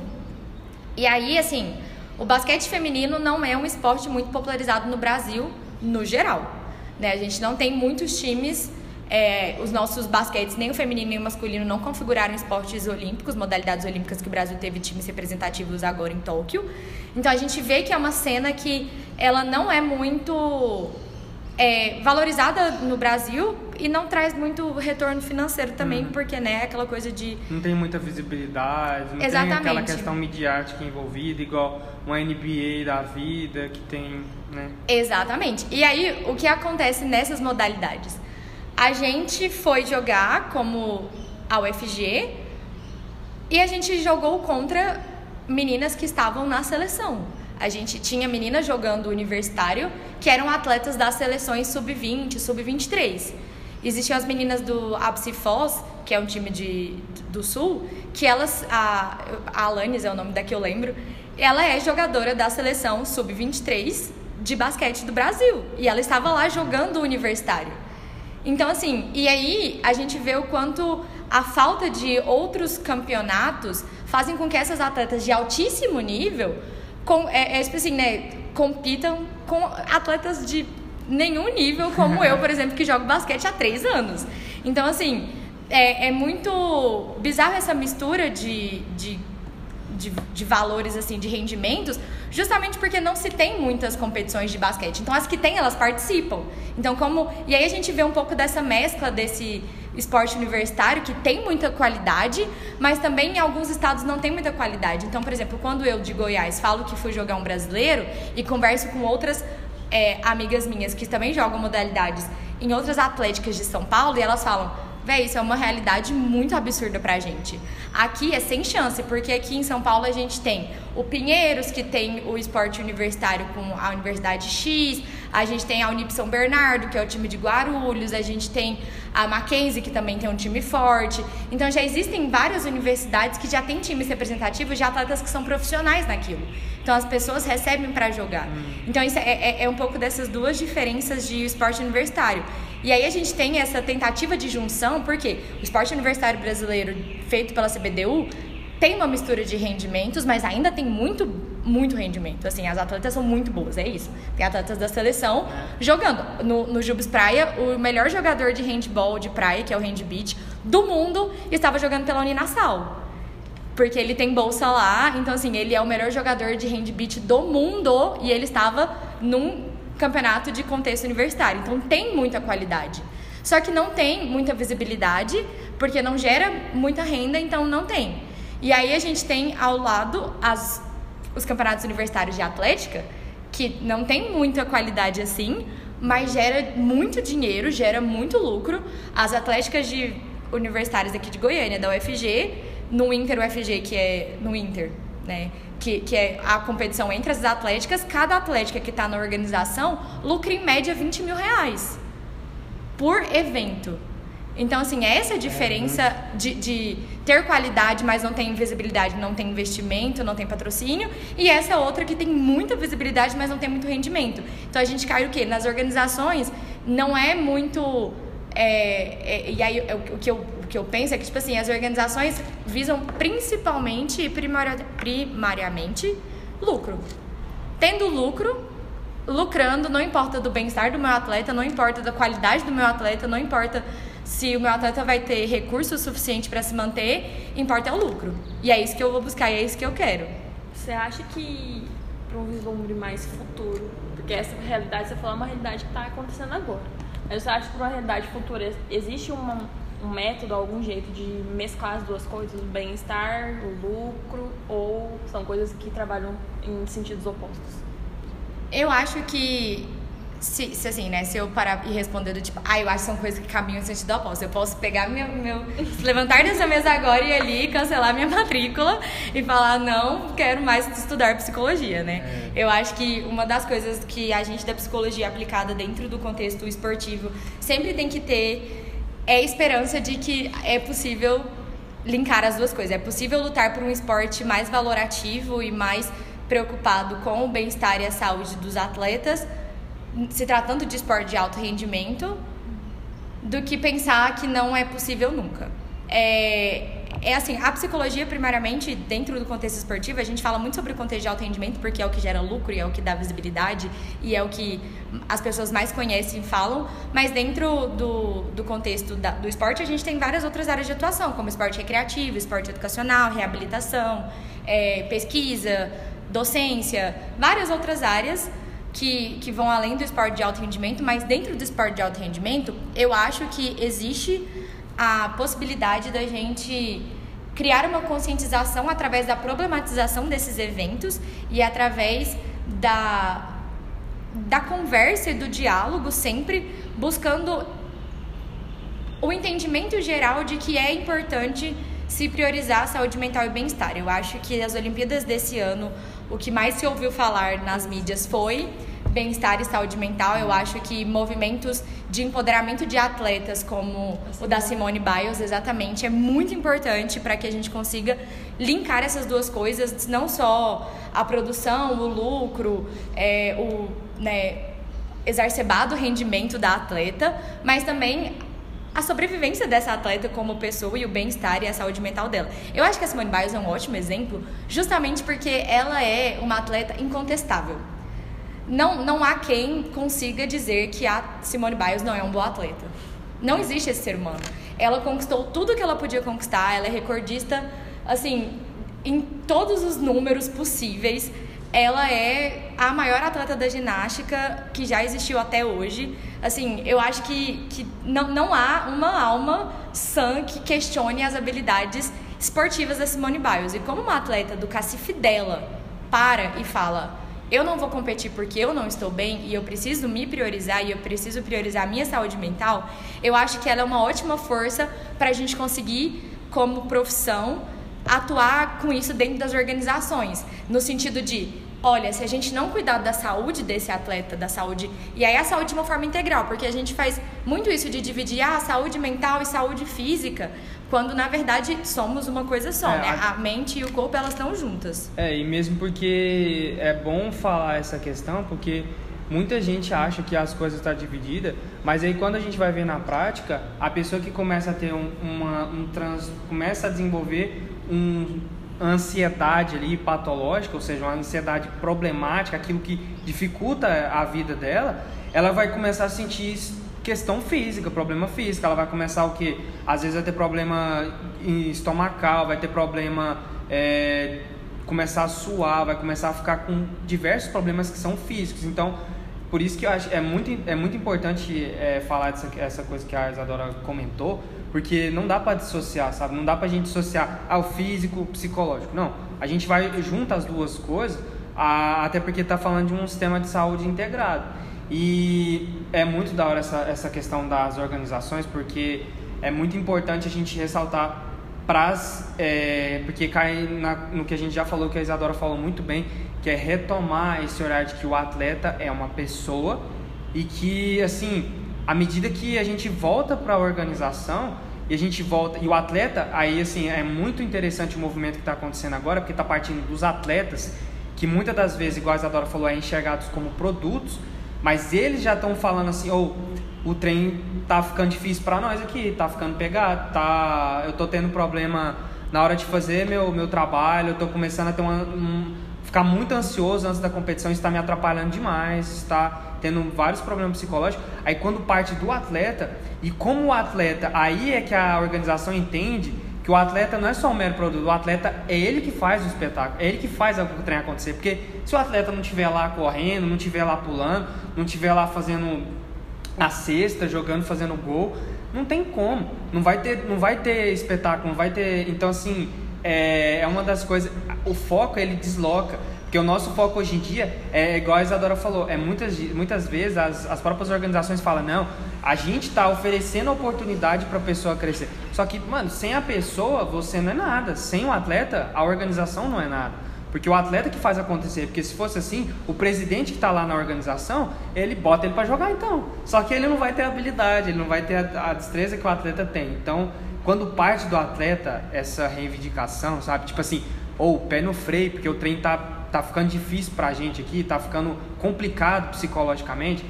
e aí, assim, o basquete feminino não é um esporte muito popularizado no Brasil, no geral. Né? A gente não tem muitos times é, os nossos basquetes, nem o feminino nem o masculino, não configuraram esportes olímpicos, modalidades olímpicas que o Brasil teve times representativos agora em Tóquio. Então a gente vê que é uma cena que ela não é muito é, valorizada no Brasil e não traz muito retorno financeiro também, uhum. porque né, aquela coisa de. Não tem muita visibilidade, não Exatamente. tem aquela questão midiática envolvida, igual uma NBA da vida que tem. Né? Exatamente. E aí, o que acontece nessas modalidades? A gente foi jogar como a UFG e a gente jogou contra meninas que estavam na seleção. A gente tinha meninas jogando universitário que eram atletas das seleções sub-20, sub-23. Existiam as meninas do Apsi Foz, que é um time de, do Sul, que elas, a, a Alanis é o nome da que eu lembro, ela é jogadora da seleção sub-23 de basquete do Brasil. E ela estava lá jogando universitário. Então, assim, e aí a gente vê o quanto a falta de outros campeonatos fazem com que essas atletas de altíssimo nível com, é, é, tipo assim, né, compitam com atletas de nenhum nível, como eu, por exemplo, que jogo basquete há três anos. Então, assim, é, é muito bizarro essa mistura de, de de, de valores, assim, de rendimentos, justamente porque não se tem muitas competições de basquete. Então, as que tem, elas participam. Então, como... E aí a gente vê um pouco dessa mescla desse esporte universitário que tem muita qualidade, mas também em alguns estados não tem muita qualidade. Então, por exemplo, quando eu de Goiás falo que fui jogar um brasileiro e converso com outras é, amigas minhas que também jogam modalidades em outras atléticas de São Paulo e elas falam Véi, isso é uma realidade muito absurda pra gente. Aqui é sem chance, porque aqui em São Paulo a gente tem o Pinheiros, que tem o esporte universitário com a Universidade X, a gente tem a Unip São Bernardo, que é o time de Guarulhos, a gente tem a Mackenzie, que também tem um time forte. Então já existem várias universidades que já têm times representativos de atletas que são profissionais naquilo. Então as pessoas recebem para jogar. Hum. Então isso é, é, é um pouco dessas duas diferenças de esporte universitário. E aí a gente tem essa tentativa de junção, porque o esporte universitário brasileiro feito pela CBDU tem uma mistura de rendimentos, mas ainda tem muito, muito rendimento. Assim, as atletas são muito boas, é isso. Tem atletas da seleção jogando. No, no Jubes Praia, o melhor jogador de handball de praia, que é o handbeat, do mundo, estava jogando pela Uninassal. Porque ele tem bolsa lá, então assim, ele é o melhor jogador de handbeat do mundo e ele estava num campeonato de contexto universitário. Então tem muita qualidade. Só que não tem muita visibilidade, porque não gera muita renda, então não tem. E aí a gente tem ao lado as, os campeonatos universitários de atlética, que não tem muita qualidade assim, mas gera muito dinheiro, gera muito lucro. As atléticas de universitárias aqui de Goiânia, da UFG, no Inter UFG, que é no Inter, né? Que, que é a competição entre as atléticas, cada atlética que está na organização lucra em média 20 mil reais por evento. Então, assim, essa é a diferença de, de ter qualidade, mas não tem visibilidade, não tem investimento, não tem patrocínio, e essa outra que tem muita visibilidade, mas não tem muito rendimento. Então, a gente cai o quê? Nas organizações, não é muito. É, é, e aí, o, que eu, o que eu penso é que, tipo assim, as organizações visam principalmente e primariamente lucro. Tendo lucro, lucrando, não importa do bem-estar do meu atleta, não importa da qualidade do meu atleta, não importa se o meu atleta vai ter recurso suficiente para se manter, importa é o lucro. E é isso que eu vou buscar e é isso que eu quero. Você acha que para um vislumbre mais futuro, porque essa realidade, você falou, é uma realidade que está acontecendo agora. Mas você acha que para uma realidade futura existe uma, um método, algum jeito de mesclar as duas coisas, o bem-estar, o lucro, ou são coisas que trabalham em sentidos opostos? Eu acho que se, se, assim, né, se eu parar e responder do tipo, ah, eu acho que são coisas que caminham em sentido oposto. Eu posso pegar meu, meu levantar dessa mesa agora e ali cancelar minha matrícula e falar, não, quero mais estudar psicologia, né? É. Eu acho que uma das coisas que a gente da psicologia aplicada dentro do contexto esportivo sempre tem que ter é a esperança de que é possível linkar as duas coisas. É possível lutar por um esporte mais valorativo e mais preocupado com o bem-estar e a saúde dos atletas, se tratando de esporte de alto rendimento, do que pensar que não é possível nunca. É, é assim, a psicologia, primeiramente, dentro do contexto esportivo, a gente fala muito sobre o contexto de alto rendimento, porque é o que gera lucro e é o que dá visibilidade e é o que as pessoas mais conhecem e falam, mas dentro do, do contexto da, do esporte, a gente tem várias outras áreas de atuação, como esporte recreativo, esporte educacional, reabilitação, é, pesquisa, docência, várias outras áreas que, que vão além do esporte de alto rendimento, mas dentro do esporte de alto rendimento, eu acho que existe a possibilidade da gente criar uma conscientização através da problematização desses eventos e através da, da conversa e do diálogo, sempre buscando o entendimento geral de que é importante se priorizar a saúde mental e bem-estar. Eu acho que as Olimpíadas desse ano, o que mais se ouviu falar nas mídias foi bem-estar e saúde mental. Eu acho que movimentos de empoderamento de atletas, como o da Simone Biles, exatamente, é muito importante para que a gente consiga linkar essas duas coisas, não só a produção, o lucro, é, o né, exacerbado rendimento da atleta, mas também a sobrevivência dessa atleta como pessoa e o bem-estar e a saúde mental dela. Eu acho que a Simone Biles é um ótimo exemplo, justamente porque ela é uma atleta incontestável não, não há quem consiga dizer que a Simone Biles não é um bom atleta. Não existe esse ser humano. Ela conquistou tudo que ela podia conquistar, ela é recordista, assim, em todos os números possíveis. Ela é a maior atleta da ginástica que já existiu até hoje. Assim, eu acho que, que não, não há uma alma sã que questione as habilidades esportivas da Simone Biles. E como uma atleta do cacife dela para e fala eu não vou competir porque eu não estou bem e eu preciso me priorizar e eu preciso priorizar a minha saúde mental, eu acho que ela é uma ótima força para a gente conseguir, como profissão, atuar com isso dentro das organizações. No sentido de, olha, se a gente não cuidar da saúde desse atleta, da saúde. E aí a saúde de uma forma integral, porque a gente faz muito isso de dividir ah, saúde mental e saúde física quando na verdade somos uma coisa só, é, né? A... a... mente e o corpo elas estão juntas. É, e mesmo porque é bom falar essa questão, porque muita gente acha que as coisas estão tá divididas, mas aí quando a gente vai ver na prática, a pessoa que começa a ter um, uma, um trans, começa a desenvolver um ansiedade ali patológica, ou seja, uma ansiedade problemática, aquilo que dificulta a vida dela, ela vai começar a sentir questão física, problema físico. Ela vai começar o que? Às vezes vai ter problema estomacal, vai ter problema é, começar a suar, vai começar a ficar com diversos problemas que são físicos. Então, por isso que eu acho é muito é muito importante é, falar dessa essa coisa que a Isadora comentou, porque não dá para dissociar, sabe? Não dá para a gente dissociar ao físico, psicológico. Não, a gente vai junto as duas coisas, a, até porque está falando de um sistema de saúde integrado. E é muito da hora essa, essa questão das organizações, porque é muito importante a gente ressaltar pras, é, porque cai na, no que a gente já falou, que a Isadora falou muito bem, que é retomar esse olhar de que o atleta é uma pessoa e que, assim, à medida que a gente volta para a organização e a gente volta, e o atleta, aí, assim, é muito interessante o movimento que está acontecendo agora, porque está partindo dos atletas, que muitas das vezes, igual a Isadora falou, é enxergados como produtos, mas eles já estão falando assim, ou oh, o trem tá ficando difícil para nós aqui, tá ficando pegado, tá, eu tô tendo problema na hora de fazer meu, meu trabalho, eu tô começando a ter uma, um, ficar muito ansioso antes da competição, está me atrapalhando demais, está tendo vários problemas psicológicos. Aí quando parte do atleta, e como o atleta, aí é que a organização entende que o atleta não é só um mero produto, o atleta é ele que faz o espetáculo, é ele que faz o trem acontecer. Porque se o atleta não estiver lá correndo, não estiver lá pulando, não estiver lá fazendo a cesta, jogando, fazendo gol, não tem como. Não vai ter, não vai ter espetáculo, não vai ter. Então, assim, é, é uma das coisas. O foco ele desloca. Porque o nosso foco hoje em dia é igual a Isadora falou, é muitas, muitas vezes as, as próprias organizações falam, não, a gente está oferecendo oportunidade para a pessoa crescer. Só que, mano, sem a pessoa você não é nada. Sem o atleta, a organização não é nada. Porque o atleta que faz acontecer, porque se fosse assim, o presidente que está lá na organização, ele bota ele para jogar então. Só que ele não vai ter habilidade, ele não vai ter a, a destreza que o atleta tem. Então, quando parte do atleta essa reivindicação, sabe? Tipo assim, ou oh, pé no freio, porque o trem tá, tá ficando difícil pra gente aqui, tá ficando complicado psicologicamente.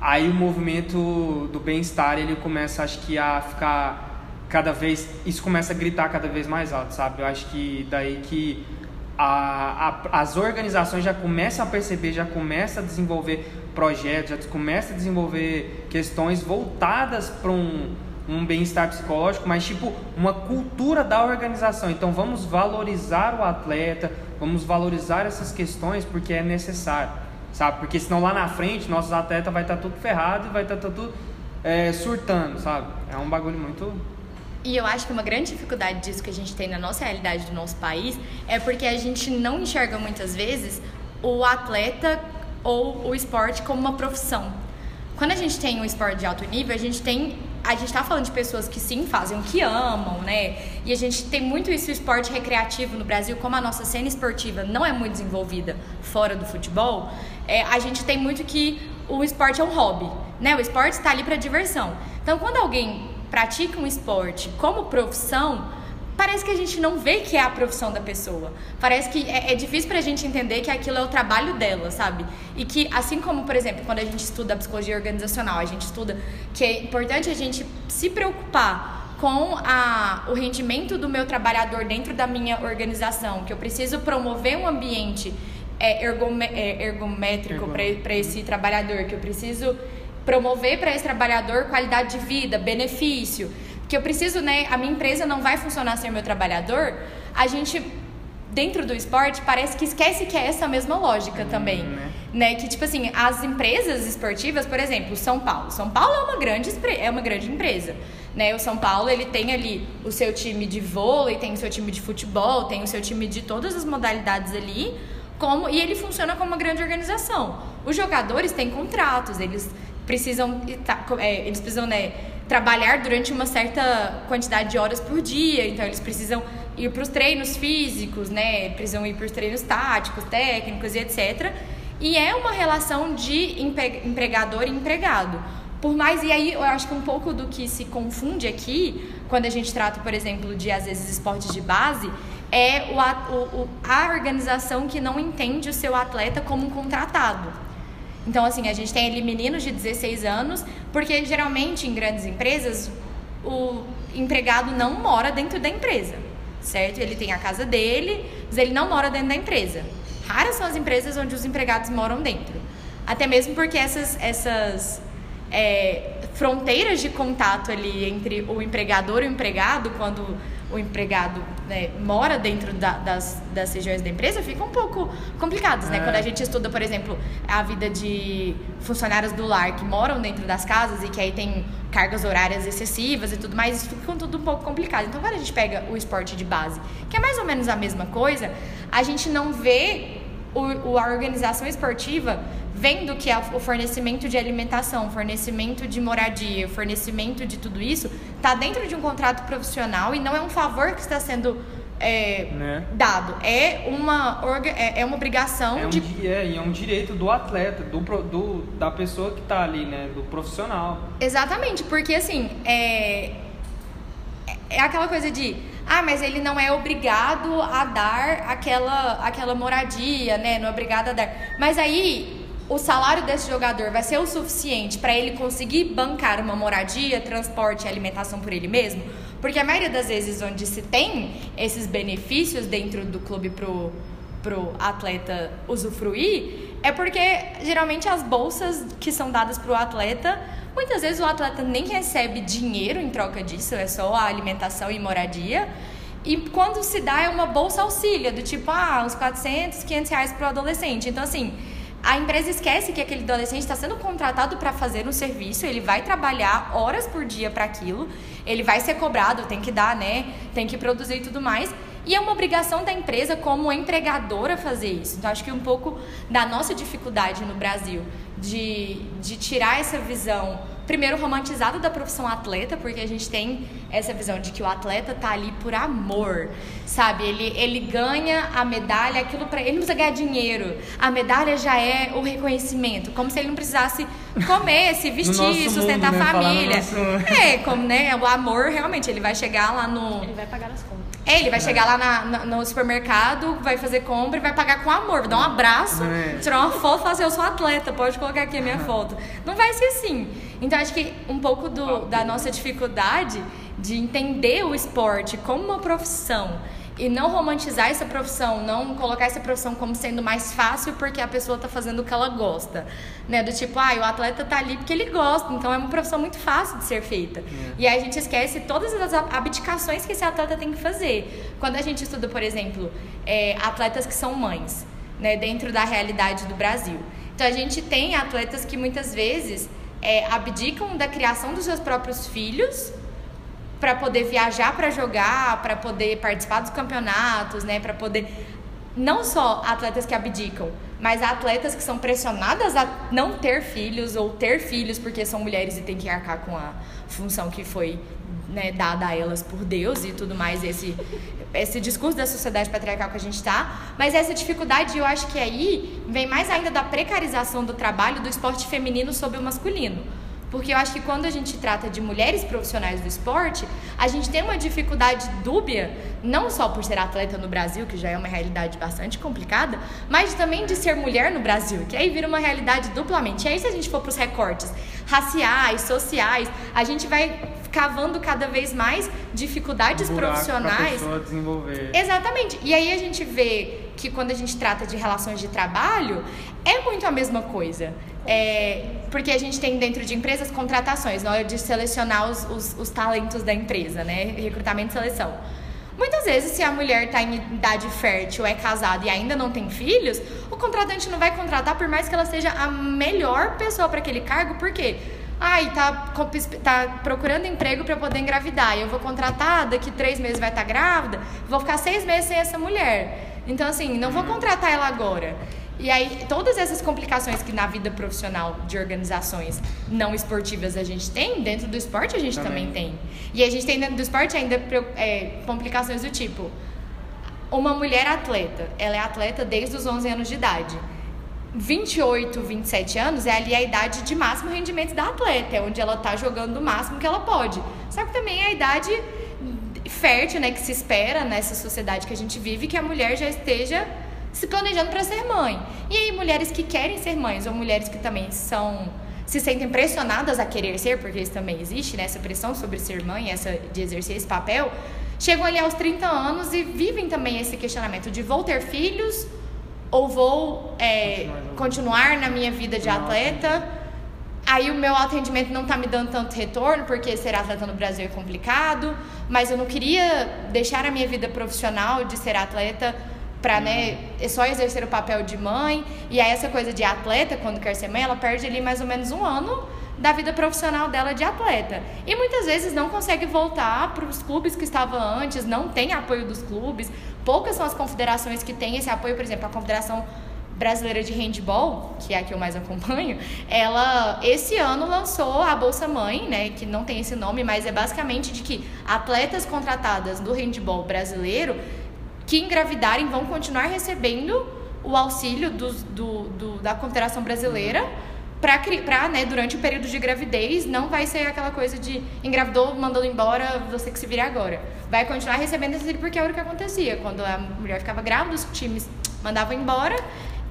Aí o movimento do bem-estar, ele começa, acho que, a ficar cada vez isso começa a gritar cada vez mais alto, sabe? Eu acho que daí que a, a, as organizações já começam a perceber, já começam a desenvolver projetos, já começam a desenvolver questões voltadas para um, um bem-estar psicológico, mas tipo uma cultura da organização. Então vamos valorizar o atleta, vamos valorizar essas questões porque é necessário, sabe? Porque senão lá na frente nossos atletas vai estar tá tudo ferrado e vai estar tá tudo é, surtando, sabe? É um bagulho muito e eu acho que uma grande dificuldade disso que a gente tem na nossa realidade do nosso país é porque a gente não enxerga muitas vezes o atleta ou o esporte como uma profissão. Quando a gente tem um esporte de alto nível, a gente tem a gente está falando de pessoas que sim fazem o que amam, né? E a gente tem muito isso, esporte recreativo no Brasil, como a nossa cena esportiva não é muito desenvolvida fora do futebol, é, a gente tem muito que o esporte é um hobby, né? O esporte está ali para diversão. Então, quando alguém pratica um esporte como profissão, parece que a gente não vê que é a profissão da pessoa. Parece que é, é difícil para a gente entender que aquilo é o trabalho dela, sabe? E que, assim como, por exemplo, quando a gente estuda a psicologia organizacional, a gente estuda que é importante a gente se preocupar com a, o rendimento do meu trabalhador dentro da minha organização, que eu preciso promover um ambiente é, ergome, é, ergométrico para esse trabalhador, que eu preciso promover para esse trabalhador qualidade de vida, benefício, que eu preciso, né, a minha empresa não vai funcionar sem o meu trabalhador, a gente dentro do esporte parece que esquece que é essa mesma lógica também, hum, né? né? Que tipo assim, as empresas esportivas, por exemplo, São Paulo. São Paulo é uma grande é uma grande empresa, né? O São Paulo, ele tem ali o seu time de vôlei, tem o seu time de futebol, tem o seu time de todas as modalidades ali, como e ele funciona como uma grande organização. Os jogadores têm contratos, eles precisam, é, eles precisam né, trabalhar durante uma certa quantidade de horas por dia, então eles precisam ir para os treinos físicos, né, precisam ir para os treinos táticos, técnicos e etc. E é uma relação de empregador e empregado. Por mais, e aí eu acho que um pouco do que se confunde aqui, quando a gente trata, por exemplo, de às vezes esportes de base, é o, o, a organização que não entende o seu atleta como um contratado. Então, assim, a gente tem ali meninos de 16 anos, porque geralmente em grandes empresas o empregado não mora dentro da empresa, certo? Ele tem a casa dele, mas ele não mora dentro da empresa. Raras são as empresas onde os empregados moram dentro. Até mesmo porque essas, essas é, fronteiras de contato ali entre o empregador e o empregado, quando o empregado né, mora dentro da, das, das regiões da empresa, ficam um pouco complicados, né? É. Quando a gente estuda, por exemplo, a vida de funcionários do lar que moram dentro das casas e que aí tem cargas horárias excessivas e tudo mais, isso fica tudo um pouco complicado. Então, quando a gente pega o esporte de base, que é mais ou menos a mesma coisa, a gente não vê o, a organização esportiva vendo que o fornecimento de alimentação, fornecimento de moradia, fornecimento de tudo isso está dentro de um contrato profissional e não é um favor que está sendo é, né? dado. É uma, é, é uma obrigação é um, de. É, é um direito do atleta, do, do, da pessoa que está ali, né? Do profissional. Exatamente, porque assim, é, é aquela coisa de ah, mas ele não é obrigado a dar aquela, aquela moradia, né? Não é obrigado a dar. Mas aí o salário desse jogador vai ser o suficiente para ele conseguir bancar uma moradia, transporte e alimentação por ele mesmo? Porque a maioria das vezes onde se tem esses benefícios dentro do clube pro, pro atleta usufruir, é porque geralmente as bolsas que são dadas pro atleta Muitas vezes o atleta nem recebe dinheiro em troca disso, é só a alimentação e moradia. E quando se dá é uma bolsa auxília, do tipo, ah, uns 400, 500 reais para o adolescente. Então, assim, a empresa esquece que aquele adolescente está sendo contratado para fazer um serviço, ele vai trabalhar horas por dia para aquilo, ele vai ser cobrado, tem que dar, né? Tem que produzir e tudo mais. E é uma obrigação da empresa como empregadora fazer isso. Então, acho que um pouco da nossa dificuldade no Brasil de, de tirar essa visão primeiro romantizada da profissão atleta, porque a gente tem essa visão de que o atleta tá ali por amor, sabe? Ele, ele ganha a medalha, aquilo para ele não precisa ganhar dinheiro. A medalha já é o reconhecimento, como se ele não precisasse comer, se vestir, sustentar mundo, né? a família. Nosso... É, como né, o amor realmente ele vai chegar lá no Ele vai pagar as contas. É, ele vai chegar lá na- na- no supermercado, vai fazer compra e vai pagar com amor, vai dar um abraço, É. tirar uma foto e falar assim, eu sou atleta, pode colocar aqui a minha foto. Não vai ser assim. Então acho que um pouco do- da nossa dificuldade de entender o esporte como uma profissão e não romantizar essa profissão, não colocar essa profissão como sendo mais fácil porque a pessoa tá fazendo o que ela gosta, né? Do tipo, ah, o atleta tá ali porque ele gosta, então é uma profissão muito fácil de ser feita. E aí a gente esquece todas as abdicações que esse atleta tem que fazer. Quando a gente estuda, por exemplo, é, atletas que são mães, né, dentro da realidade do Brasil. Então a gente tem atletas que muitas vezes é, abdicam da criação dos seus próprios filhos para poder viajar para jogar, para poder participar dos campeonatos, né, para poder não só atletas que abdicam, mas atletas que são pressionadas a não ter filhos ou ter filhos porque são mulheres e têm que arcar com a função que foi né, dada a elas por Deus e tudo mais, esse, esse discurso da sociedade patriarcal que a gente está. Mas essa dificuldade, eu acho que aí vem mais ainda da precarização do trabalho do esporte feminino sobre o masculino. Porque eu acho que quando a gente trata de mulheres profissionais do esporte, a gente tem uma dificuldade dúbia, não só por ser atleta no Brasil, que já é uma realidade bastante complicada, mas também de ser mulher no Brasil, que aí vira uma realidade duplamente. E aí, se a gente for para os recortes raciais, sociais, a gente vai cavando cada vez mais dificuldades um pra profissionais. pessoa desenvolver. Exatamente. E aí a gente vê que quando a gente trata de relações de trabalho, é muito a mesma coisa. É, porque a gente tem dentro de empresas contratações, na hora de selecionar os, os, os talentos da empresa, né? Recrutamento e seleção. Muitas vezes, se a mulher está em idade fértil, é casada e ainda não tem filhos, o contratante não vai contratar por mais que ela seja a melhor pessoa para aquele cargo, por quê? Ai, tá, tá procurando emprego para poder engravidar. Eu vou contratar, daqui três meses vai estar grávida, vou ficar seis meses sem essa mulher. Então, assim, não vou contratar ela agora. E aí, todas essas complicações que na vida profissional de organizações não esportivas a gente tem, dentro do esporte a gente também, Também. tem. E a gente tem dentro do esporte ainda é, complicações do tipo: uma mulher atleta, ela é atleta desde os 11 anos de idade. 28, 27 anos é ali a idade de máximo rendimento da atleta, é onde ela tá jogando o máximo que ela pode. Só que também é a idade fértil, né, que se espera nessa sociedade que a gente vive, que a mulher já esteja se planejando para ser mãe. E aí mulheres que querem ser mães ou mulheres que também são se sentem pressionadas a querer ser, porque isso também existe, né, essa pressão sobre ser mãe, essa de exercer esse papel, chegam ali aos 30 anos e vivem também esse questionamento de vou ter filhos ou vou é, Continuar continuar na minha vida de atleta. Aí o meu atendimento não tá me dando tanto retorno, porque ser atleta no Brasil é complicado, mas eu não queria deixar a minha vida profissional de ser atleta para né, só exercer o papel de mãe. E aí essa coisa de atleta, quando quer ser mãe, ela perde ali mais ou menos um ano da vida profissional dela de atleta. E muitas vezes não consegue voltar para os clubes que estava antes, não tem apoio dos clubes. Poucas são as confederações que têm esse apoio, por exemplo, a Confederação Brasileira de Handball, que é a que eu mais acompanho, ela esse ano lançou a Bolsa Mãe, né, que não tem esse nome, mas é basicamente de que atletas contratadas do handball brasileiro que engravidarem vão continuar recebendo o auxílio do, do- da Confederação Brasileira para, né, durante o período de gravidez, não vai ser aquela coisa de engravidou, mandou embora, você que se vire agora. Vai continuar recebendo esse porque era o que acontecia. Quando a mulher ficava grávida, os times mandavam embora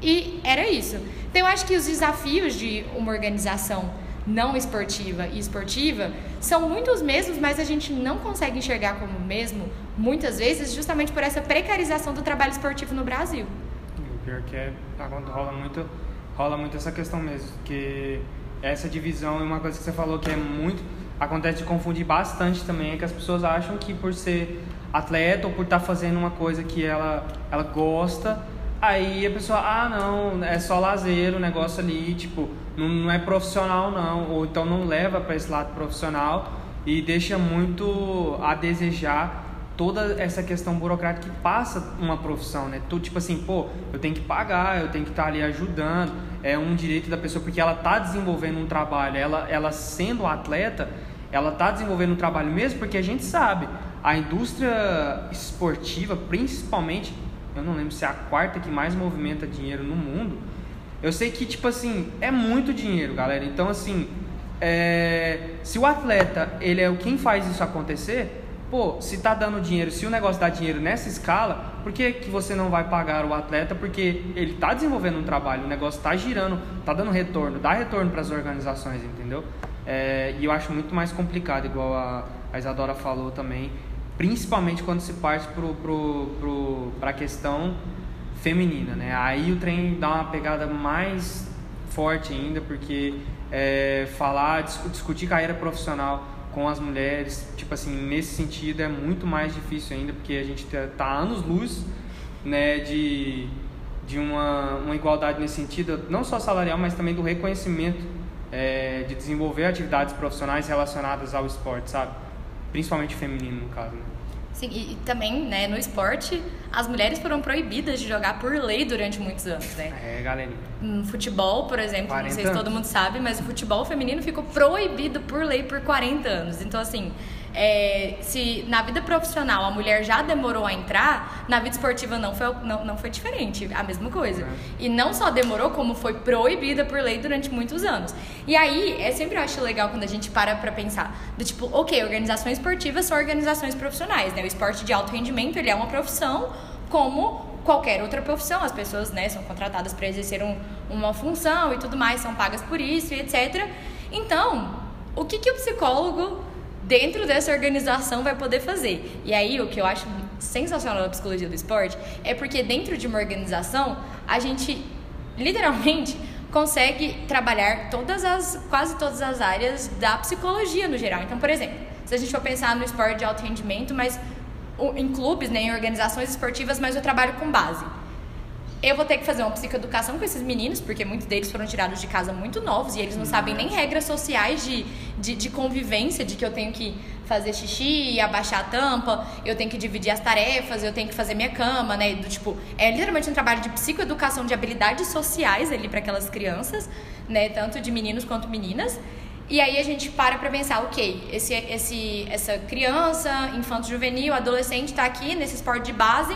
e era isso. Então, eu acho que os desafios de uma organização não esportiva e esportiva são muito os mesmos, mas a gente não consegue enxergar como mesmo, muitas vezes, justamente por essa precarização do trabalho esportivo no Brasil. E O pior que é, tá, quando rola muito, rola muito essa questão mesmo, que essa divisão é uma coisa que você falou que é muito, acontece de confundir bastante também, é que as pessoas acham que por ser atleta ou por estar fazendo uma coisa que ela, ela gosta, aí a pessoa, ah não, é só lazer o negócio ali, tipo, não, não é profissional não, ou então não leva para esse lado profissional e deixa muito a desejar toda essa questão burocrática que passa uma profissão, né? Tu, tipo assim, pô, eu tenho que pagar, eu tenho que estar tá ali ajudando, é um direito da pessoa, porque ela está desenvolvendo um trabalho, ela, ela sendo atleta, ela está desenvolvendo um trabalho mesmo, porque a gente sabe, a indústria esportiva, principalmente, eu não lembro se é a quarta que mais movimenta dinheiro no mundo, eu sei que, tipo assim, é muito dinheiro, galera. Então, assim, é, se o atleta, ele é quem faz isso acontecer, pô, se tá dando dinheiro, se o negócio dá dinheiro nessa escala, por que, que você não vai pagar o atleta? Porque ele tá desenvolvendo um trabalho, o negócio tá girando, tá dando retorno, dá retorno para as organizações, entendeu? É, e eu acho muito mais complicado, igual a, a Isadora falou também, principalmente quando se parte para pro, pro, a questão feminina, né? Aí o trem dá uma pegada mais forte ainda, porque é, falar, discutir carreira profissional com as mulheres, tipo assim, nesse sentido é muito mais difícil ainda, porque a gente tá, tá anos luz, né, de, de uma, uma igualdade nesse sentido, não só salarial, mas também do reconhecimento é, de desenvolver atividades profissionais relacionadas ao esporte, sabe? Principalmente feminino, no caso, né? Sim, e, e, também, né, no esporte, as mulheres foram proibidas de jogar por lei durante muitos anos, né? É, galera. No futebol, por exemplo, não sei se todo mundo sabe, mas o futebol feminino ficou proibido por lei por 40 anos. Então, assim, é, se na vida profissional a mulher já demorou a entrar, na vida esportiva não foi, não, não foi diferente, a mesma coisa. Uhum. E não só demorou, como foi proibida por lei durante muitos anos. E aí, é sempre eu acho legal quando a gente para pra pensar, do tipo, ok, organizações esportivas são organizações profissionais, né? O esporte de alto rendimento, ele é uma profissão como qualquer outra profissão. As pessoas, né, são contratadas para exercer um, uma função e tudo mais, são pagas por isso e etc. Então, o que, que o psicólogo dentro dessa organização vai poder fazer. E aí, o que eu acho sensacional da psicologia do esporte é porque dentro de uma organização, a gente literalmente consegue trabalhar todas as quase todas as áreas da psicologia no geral. Então, por exemplo, se a gente for pensar no esporte de alto rendimento, mas em clubes, né, em organizações esportivas, mas eu trabalho com base. Eu vou ter que fazer uma psicoeducação com esses meninos, porque muitos deles foram tirados de casa muito novos e eles não sabem nem regras sociais de, de, de convivência, de que eu tenho que fazer xixi, abaixar a tampa, eu tenho que dividir as tarefas, eu tenho que fazer minha cama, né? Do tipo, é literalmente um trabalho de psicoeducação de habilidades sociais ali para aquelas crianças, né? Tanto de meninos quanto meninas. E aí a gente para para pensar, ok, esse, esse, essa criança, infanto juvenil, adolescente está aqui nesse esporte de base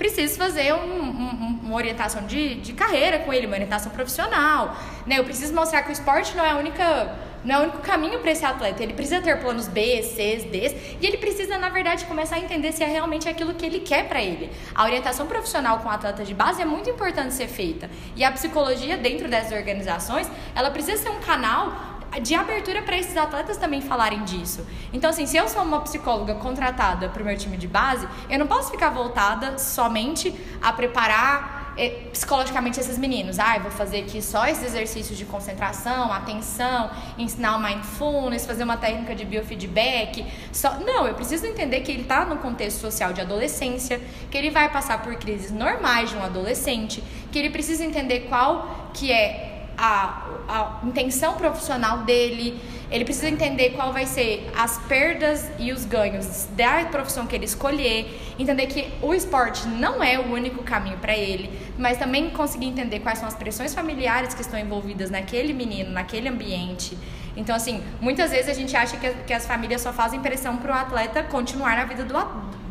preciso fazer um, um, uma orientação de, de carreira com ele, uma orientação profissional. Né? Eu preciso mostrar que o esporte não é a única não é o único caminho para esse atleta. Ele precisa ter planos B, C, D, e ele precisa, na verdade, começar a entender se é realmente aquilo que ele quer para ele. A orientação profissional com o atleta de base é muito importante ser feita. E a psicologia dentro dessas organizações, ela precisa ser um canal de abertura para esses atletas também falarem disso. Então, assim, se eu sou uma psicóloga contratada para o meu time de base, eu não posso ficar voltada somente a preparar eh, psicologicamente esses meninos. Ah, eu vou fazer aqui só esses exercícios de concentração, atenção, ensinar o mindfulness, fazer uma técnica de biofeedback. Só... Não, eu preciso entender que ele está no contexto social de adolescência, que ele vai passar por crises normais de um adolescente, que ele precisa entender qual que é a, a intenção profissional dele, ele precisa entender qual vai ser as perdas e os ganhos da profissão que ele escolher, entender que o esporte não é o único caminho para ele, mas também conseguir entender quais são as pressões familiares que estão envolvidas naquele menino, naquele ambiente. Então, assim, muitas vezes a gente acha que, que as famílias só fazem pressão para o atleta continuar na vida do,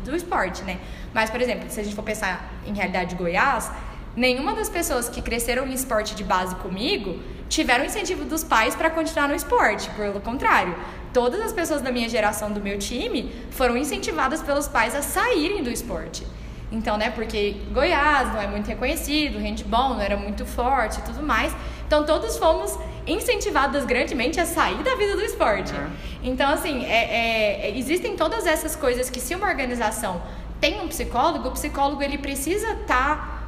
do esporte, né? Mas, por exemplo, se a gente for pensar em realidade de Goiás, Nenhuma das pessoas que cresceram em esporte de base comigo tiveram incentivo dos pais para continuar no esporte, pelo contrário. Todas as pessoas da minha geração do meu time foram incentivadas pelos pais a saírem do esporte. Então, né, porque Goiás não é muito reconhecido, o handball não era muito forte e tudo mais. Então, todos fomos incentivadas grandemente a sair da vida do esporte. Então, assim, é, é, existem todas essas coisas que se uma organização tem um psicólogo, o psicólogo ele precisa estar tá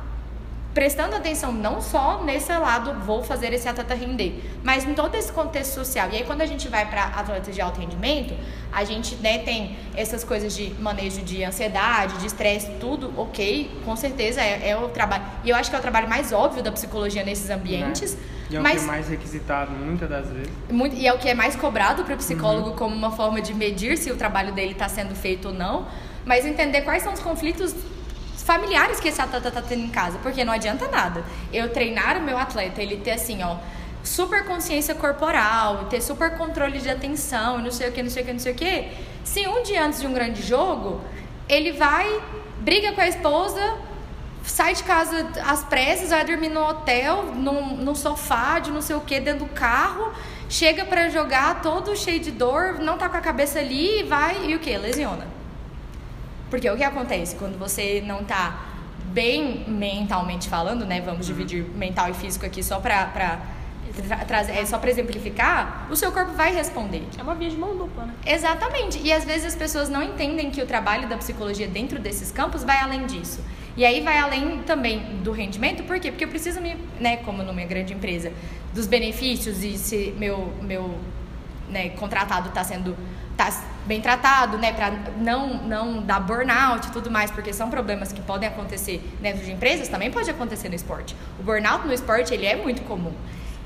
prestando atenção não só nesse lado, vou fazer esse atleta render, mas em todo esse contexto social. E aí, quando a gente vai para atletas de alto rendimento, a gente né, tem essas coisas de manejo de ansiedade, de estresse, tudo ok, com certeza é, é, o trabalho. E eu acho que é o trabalho mais óbvio da psicologia nesses ambientes. Né? E é o mas, que é mais requisitado muitas das vezes. Muito, e é o que é mais cobrado para o psicólogo uhum. como uma forma de medir se o trabalho dele está sendo feito ou não. mas entender quais são os conflitos familiares que esse atleta tá tendo em casa, porque não adianta nada eu treinar o meu atleta, ele ter assim, ó, super consciência corporal, ter super controle de atenção, não sei o que, não sei o que, não sei o que, se um dia antes de um grande jogo, ele vai, briga com a esposa, sai de casa às pressas, vai dormir no hotel, num, num sofá de não sei o que, dentro do carro, chega para jogar todo cheio de dor, não tá com a cabeça ali e vai e o que? Lesiona. Porque o que acontece quando você não tá bem mentalmente falando, né? Vamos uhum. dividir mental e físico aqui só pra, pra trazer, é só para exemplificar, o seu corpo vai responder. É uma via de mão dupla, né? Exatamente. E às vezes as pessoas não entendem que o trabalho da psicologia dentro desses campos vai além disso. E aí vai além também do rendimento, por quê? Porque eu preciso me, né, como numa grande empresa, dos benefícios e se meu meu né, contratado está sendo tá bem tratado, né, para não não dar burnout e tudo mais, porque são problemas que podem acontecer dentro de empresas, também pode acontecer no esporte. O burnout no esporte ele é muito comum.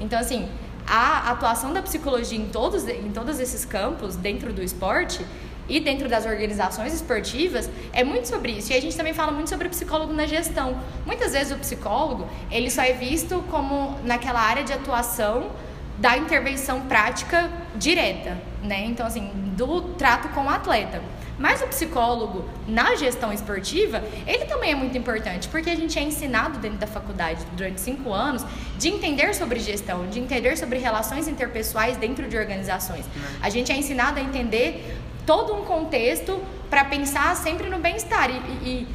Então assim, a atuação da psicologia em todos em todos esses campos dentro do esporte e dentro das organizações esportivas é muito sobre isso. E a gente também fala muito sobre o psicólogo na gestão. Muitas vezes o psicólogo, ele só é visto como naquela área de atuação da intervenção prática direta, né? Então assim, do trato com o atleta. Mas o psicólogo na gestão esportiva, ele também é muito importante, porque a gente é ensinado dentro da faculdade durante cinco anos de entender sobre gestão, de entender sobre relações interpessoais dentro de organizações. A gente é ensinado a entender todo um contexto para pensar sempre no bem-estar. E, e,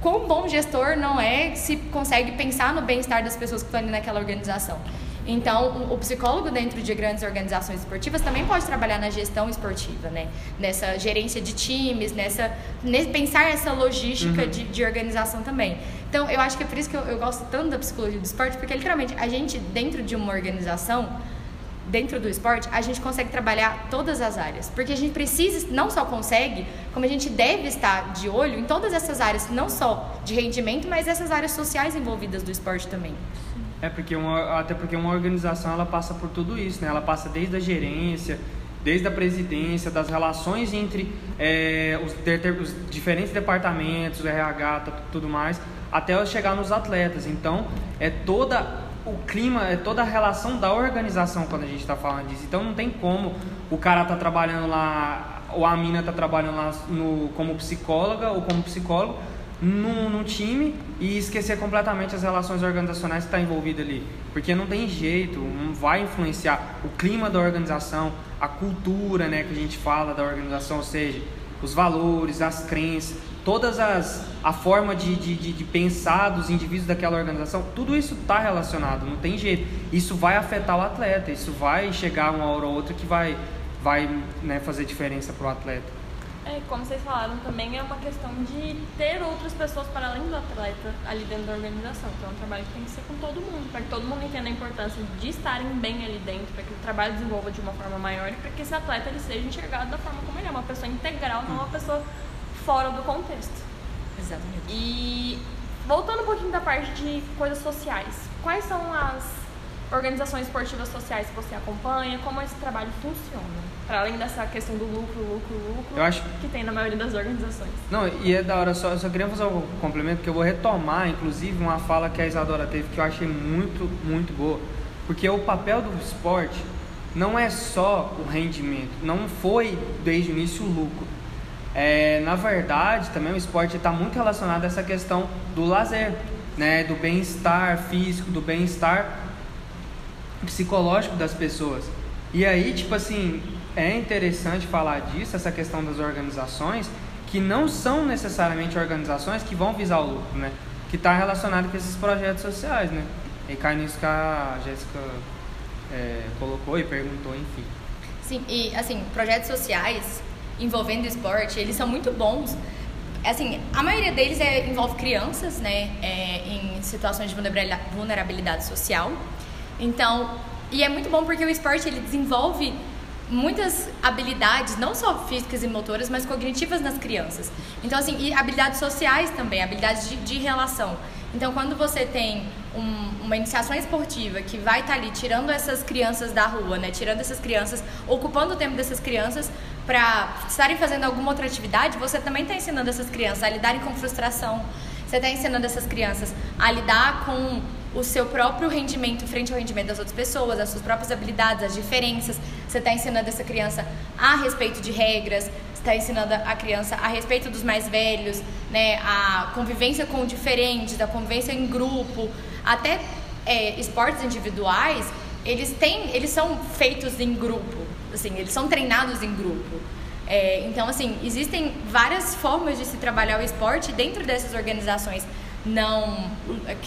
quão bom gestor não é se consegue pensar no bem-estar das pessoas que estão ali naquela organização. Então, o psicólogo dentro de grandes organizações esportivas também pode trabalhar na gestão esportiva, né? Nessa gerência de times, nessa nesse, pensar essa logística uhum. de, de, organização também. Então, eu acho que é por isso que eu, eu gosto tanto da psicologia do esporte, porque literalmente a gente dentro de uma organização dentro do esporte, a gente consegue trabalhar todas as áreas. Porque a gente precisa, não só consegue, como a gente deve estar de olho em todas essas áreas, não só de rendimento, mas essas áreas sociais envolvidas do esporte também. É, porque uma, até porque uma organização ela passa por tudo isso, né? Ela passa desde a gerência, desde a presidência, das relações entre é, os, os, diferentes departamentos, RH, tudo mais, até chegar nos atletas. Então, é toda o clima, é toda a relação da organização quando a gente está falando disso. Então não tem como o cara tá trabalhando lá, ou a mina tá trabalhando lá no, como psicóloga ou como psicólogo num, num time e esquecer completamente as relações organizacionais que está envolvida ali. Porque não tem jeito, não vai influenciar o clima da organização, a cultura né, que a gente fala da organização, ou seja, os valores, as crenças todas as a forma de, de, de, pensar dos indivíduos daquela organização, tudo isso está relacionado, não tem jeito. Isso vai afetar o atleta, isso vai chegar uma hora ou outra que vai, vai né, fazer diferença para o atleta. É, como vocês falaram, também é uma questão de ter outras pessoas para além do atleta ali dentro da organização. Então é um trabalho que tem que ser com todo mundo, para que todo mundo entenda a importância de estarem bem ali dentro, para que o trabalho desenvolva de uma forma maior e para que esse atleta ele seja enxergado da forma como ele é, uma pessoa integral, não uma pessoa fora do contexto. Exatamente. E voltando um pouquinho da parte de coisas sociais, quais são as organizações esportivas sociais que você acompanha? Como esse trabalho funciona? Para além dessa questão do lucro, lucro, lucro, eu acho... que tem na maioria das organizações. Não, e é da hora, só, eu só queria fazer um complemento que eu vou retomar, inclusive, uma fala que a Isadora teve que eu achei muito, muito boa. Porque o papel do esporte não é só o rendimento, não foi desde o início o lucro é, na verdade, também o esporte está muito relacionado a essa questão do lazer, né, do bem-estar físico, do bem-estar psicológico das pessoas. E aí, tipo assim, é interessante falar disso, essa questão das organizações, que não são necessariamente organizações que vão visar o lucro, né? Que está relacionado com esses projetos sociais, né? E cai nisso que a Jéssica é, colocou e perguntou, enfim. Sim, e assim, projetos sociais envolvendo esporte, eles são muito bons. Assim, a maioria deles é, envolve crianças, né, é, em situações de vulnerabilidade social. Então, e é muito bom porque o esporte ele desenvolve muitas habilidades, não só físicas e motoras, mas cognitivas nas crianças. Então, assim, e habilidades sociais também, habilidades de, de relação. Então, quando você tem um, uma iniciação esportiva que vai estar tá ali tirando essas crianças da rua, né? Tirando essas crianças, ocupando o tempo dessas crianças para estarem fazendo alguma outra atividade, você também está ensinando essas crianças a lidarem com frustração. Você está ensinando essas crianças a lidar com o seu próprio rendimento frente ao rendimento das outras pessoas, as suas próprias habilidades, as diferenças. Você está ensinando essa criança a respeito de regras, está ensinando a criança a respeito dos mais velhos, né, a convivência com diferentes, a convivência em grupo, até é, esportes individuais, eles têm, eles são feitos em grupo, assim, eles são treinados em grupo. É, então, assim, existem várias formas de se trabalhar o esporte dentro dessas organizações não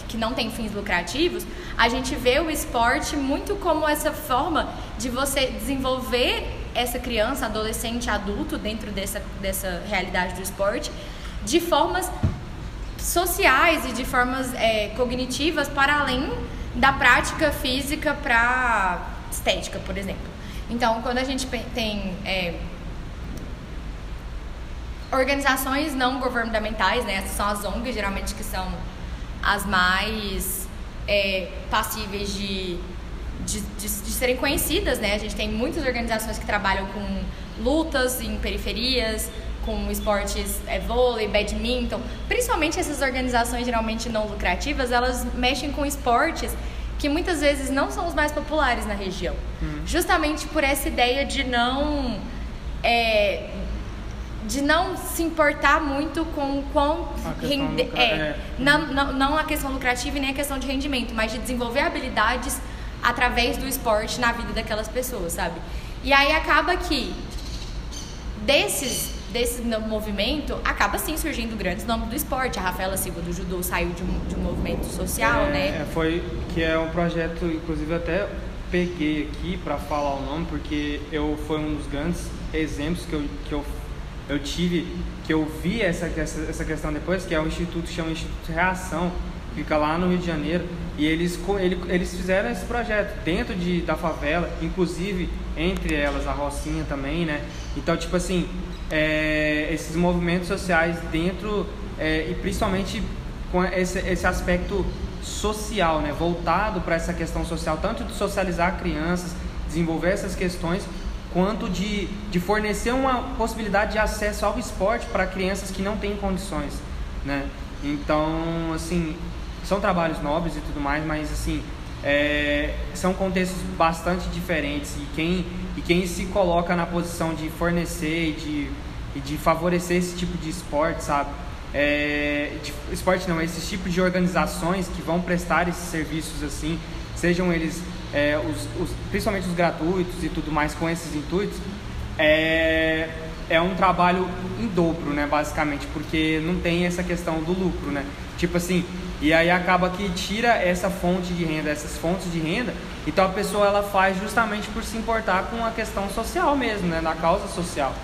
que não tem fins lucrativos, a gente vê o esporte muito como essa forma de você desenvolver essa criança, adolescente, adulto dentro dessa, dessa realidade do esporte de formas sociais e de formas é, cognitivas para além da prática física para estética, por exemplo. Então, quando a gente tem é, organizações não governamentais, né, essas são as ONGs geralmente que são as mais é, passíveis de de, de, de, serem conhecidas, né? A gente tem muitas organizações que trabalham com lutas em periferias, com esportes é, vôlei, badminton. Principalmente essas organizações geralmente não lucrativas, elas mexem com esportes que muitas vezes não são os mais populares na região. Uhum. Justamente por essa ideia de não... É, de não se importar muito com o quão rende... é, é. Não, não, não a questão lucrativa e nem a questão de rendimento, mas de desenvolver habilidades através do esporte na vida daquelas pessoas, sabe? E aí acaba que desses desse movimento acaba sim surgindo grandes nomes do esporte. A Rafaela Silva do judô saiu de um, de um movimento social, é, né? É, foi que é um projeto, inclusive até peguei aqui para falar o nome porque eu foi um dos grandes exemplos que eu, que eu, eu tive que eu vi essa, essa, essa questão depois que é o instituto chama Instituto Reação fica lá no Rio de Janeiro, e eles, eles fizeram esse projeto dentro de, da favela, inclusive entre elas a Rocinha também, né? Então, tipo assim, é, esses movimentos sociais dentro, é, e principalmente com esse, esse aspecto social, né? Voltado para essa questão social, tanto de socializar crianças, desenvolver essas questões, quanto de, de fornecer uma possibilidade de acesso ao esporte para crianças que não têm condições, né? Então, assim, são trabalhos nobres e tudo mais, mas assim, é, são contextos bastante diferentes e quem, e quem se coloca na posição de fornecer e de, e de favorecer esse tipo de esporte, sabe? É, de, esporte não, esse tipo de organizações que vão prestar esses serviços assim, sejam eles é, os, os, principalmente os gratuitos e tudo mais com esses intuitos, é, é um trabalho em dobro, né, basicamente, porque não tem essa questão do lucro, né? Tipo assim, e aí acaba que tira essa fonte de renda, essas fontes de renda, então a pessoa ela faz justamente por se importar com a questão social mesmo, né, na causa social.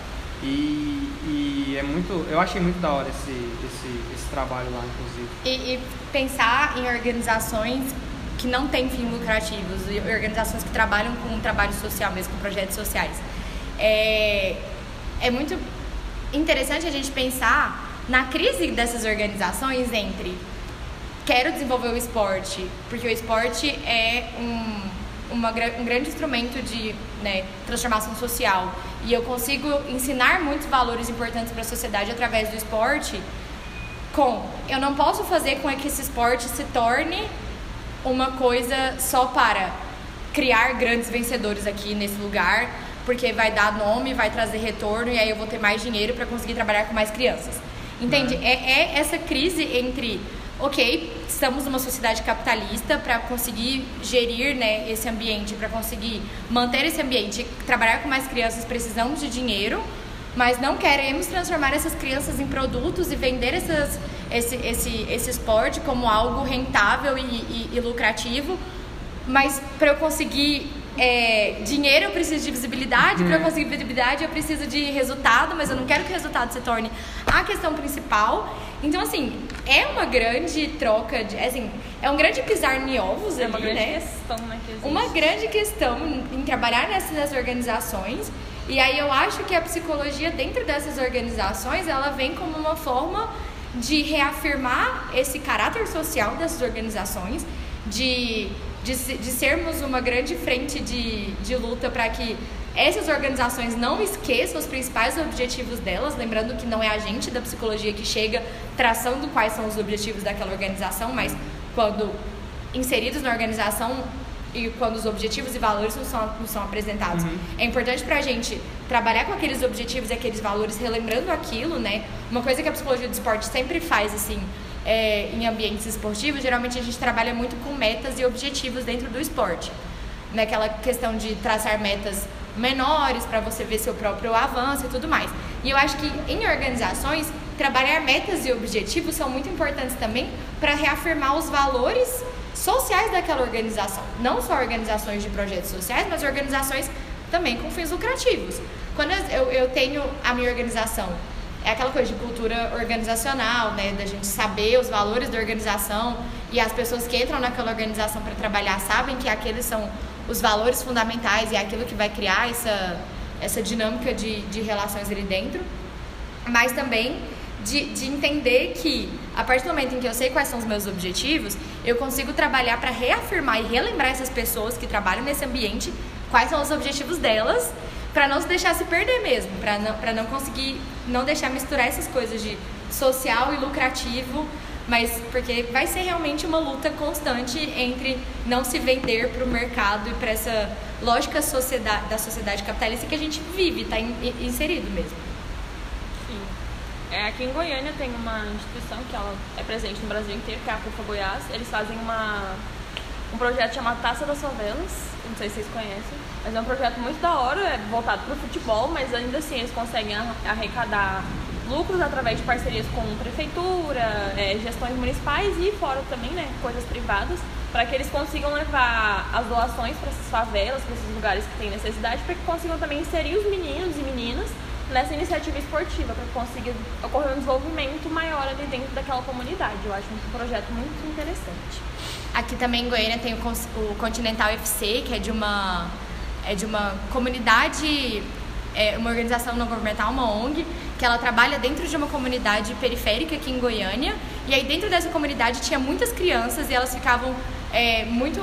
E, e é muito, eu achei muito da hora esse, esse, esse trabalho lá, inclusive. E, e pensar em organizações que não têm fins lucrativos, e organizações que trabalham com trabalho social mesmo, com projetos sociais. É, é muito interessante a gente pensar na crise dessas organizações entre quero desenvolver o esporte, porque o esporte é um, uma, um grande instrumento de né, transformação social e eu consigo ensinar muitos valores importantes para a sociedade através do esporte. Com, eu não posso fazer com que esse esporte se torne uma coisa só para criar grandes vencedores aqui nesse lugar, porque vai dar nome, vai trazer retorno e aí eu vou ter mais dinheiro para conseguir trabalhar com mais crianças. Entende? É, é essa crise entre ok, estamos numa sociedade capitalista para conseguir gerir né, esse ambiente, para conseguir manter esse ambiente, trabalhar com mais crianças, precisamos de dinheiro, mas não queremos transformar essas crianças em produtos e vender essas, esse, esse, esse esporte como algo rentável e, e, e lucrativo. Mas para eu conseguir é, dinheiro eu preciso de visibilidade, para eu uhum. conseguir visibilidade eu preciso de resultado, mas eu não quero que o resultado se torne a questão principal. Então, assim, é uma grande troca de. Assim, é um grande pisar em ovos é ali, uma grande né? questão, né? Que uma grande questão em trabalhar nessas organizações. E aí eu acho que a psicologia dentro dessas organizações ela vem como uma forma de reafirmar esse caráter social dessas organizações, de, de, de sermos uma grande frente de, de luta para que essas organizações não esqueçam os principais objetivos delas, lembrando que não é a gente da psicologia que chega traçando quais são os objetivos daquela organização, mas quando inseridos na organização e quando os objetivos e valores não são, não são apresentados. Uhum. É importante para a gente trabalhar com aqueles objetivos e aqueles valores, relembrando aquilo, né? Uma coisa que a psicologia do esporte sempre faz, assim, é, em ambientes esportivos, geralmente a gente trabalha muito com metas e objetivos dentro do esporte. Naquela questão de traçar metas menores para você ver seu próprio avanço e tudo mais. E eu acho que em organizações, trabalhar metas e objetivos são muito importantes também para reafirmar os valores sociais daquela organização. Não só organizações de projetos sociais, mas organizações também com fins lucrativos. Quando eu, eu tenho a minha organização, é aquela coisa de cultura organizacional, né? Da gente saber os valores da organização e as pessoas que entram naquela organização para trabalhar sabem que aqueles são os valores fundamentais e é aquilo que vai criar essa, essa dinâmica de, de relações ali dentro. Mas também de, de entender que, a partir do momento em que eu sei quais são os meus objetivos, eu consigo trabalhar para reafirmar e relembrar essas pessoas que trabalham nesse ambiente quais são os objetivos delas, para não se deixar se perder mesmo, para não, não conseguir, não deixar misturar essas coisas de social e lucrativo, mas porque vai ser realmente uma luta constante entre não se vender para o mercado e para essa lógica sociedade, da sociedade capitalista que a gente vive, está in, inserido mesmo. É, aqui em Goiânia tem uma instituição que ela é presente no Brasil inteiro, que é a CUFA Goiás. Eles fazem uma, um projeto chamado Taça das Favelas, não sei se vocês conhecem, mas é um projeto muito da hora, é voltado para o futebol, mas ainda assim eles conseguem arrecadar lucros através de parcerias com prefeitura, é, gestões municipais e fora também, né, coisas privadas, para que eles consigam levar as doações para essas favelas, para esses lugares que têm necessidade, para que consigam também inserir os meninos e meninas nessa iniciativa esportiva, para consiga ocorrer um desenvolvimento maior ali dentro daquela comunidade. Eu acho um projeto muito interessante. Aqui também em Goiânia tem o Continental FC, que é de uma, é de uma comunidade, é uma organização não governamental, uma ONG, que ela trabalha dentro de uma comunidade periférica aqui em Goiânia. E aí dentro dessa comunidade tinha muitas crianças e elas ficavam é, muito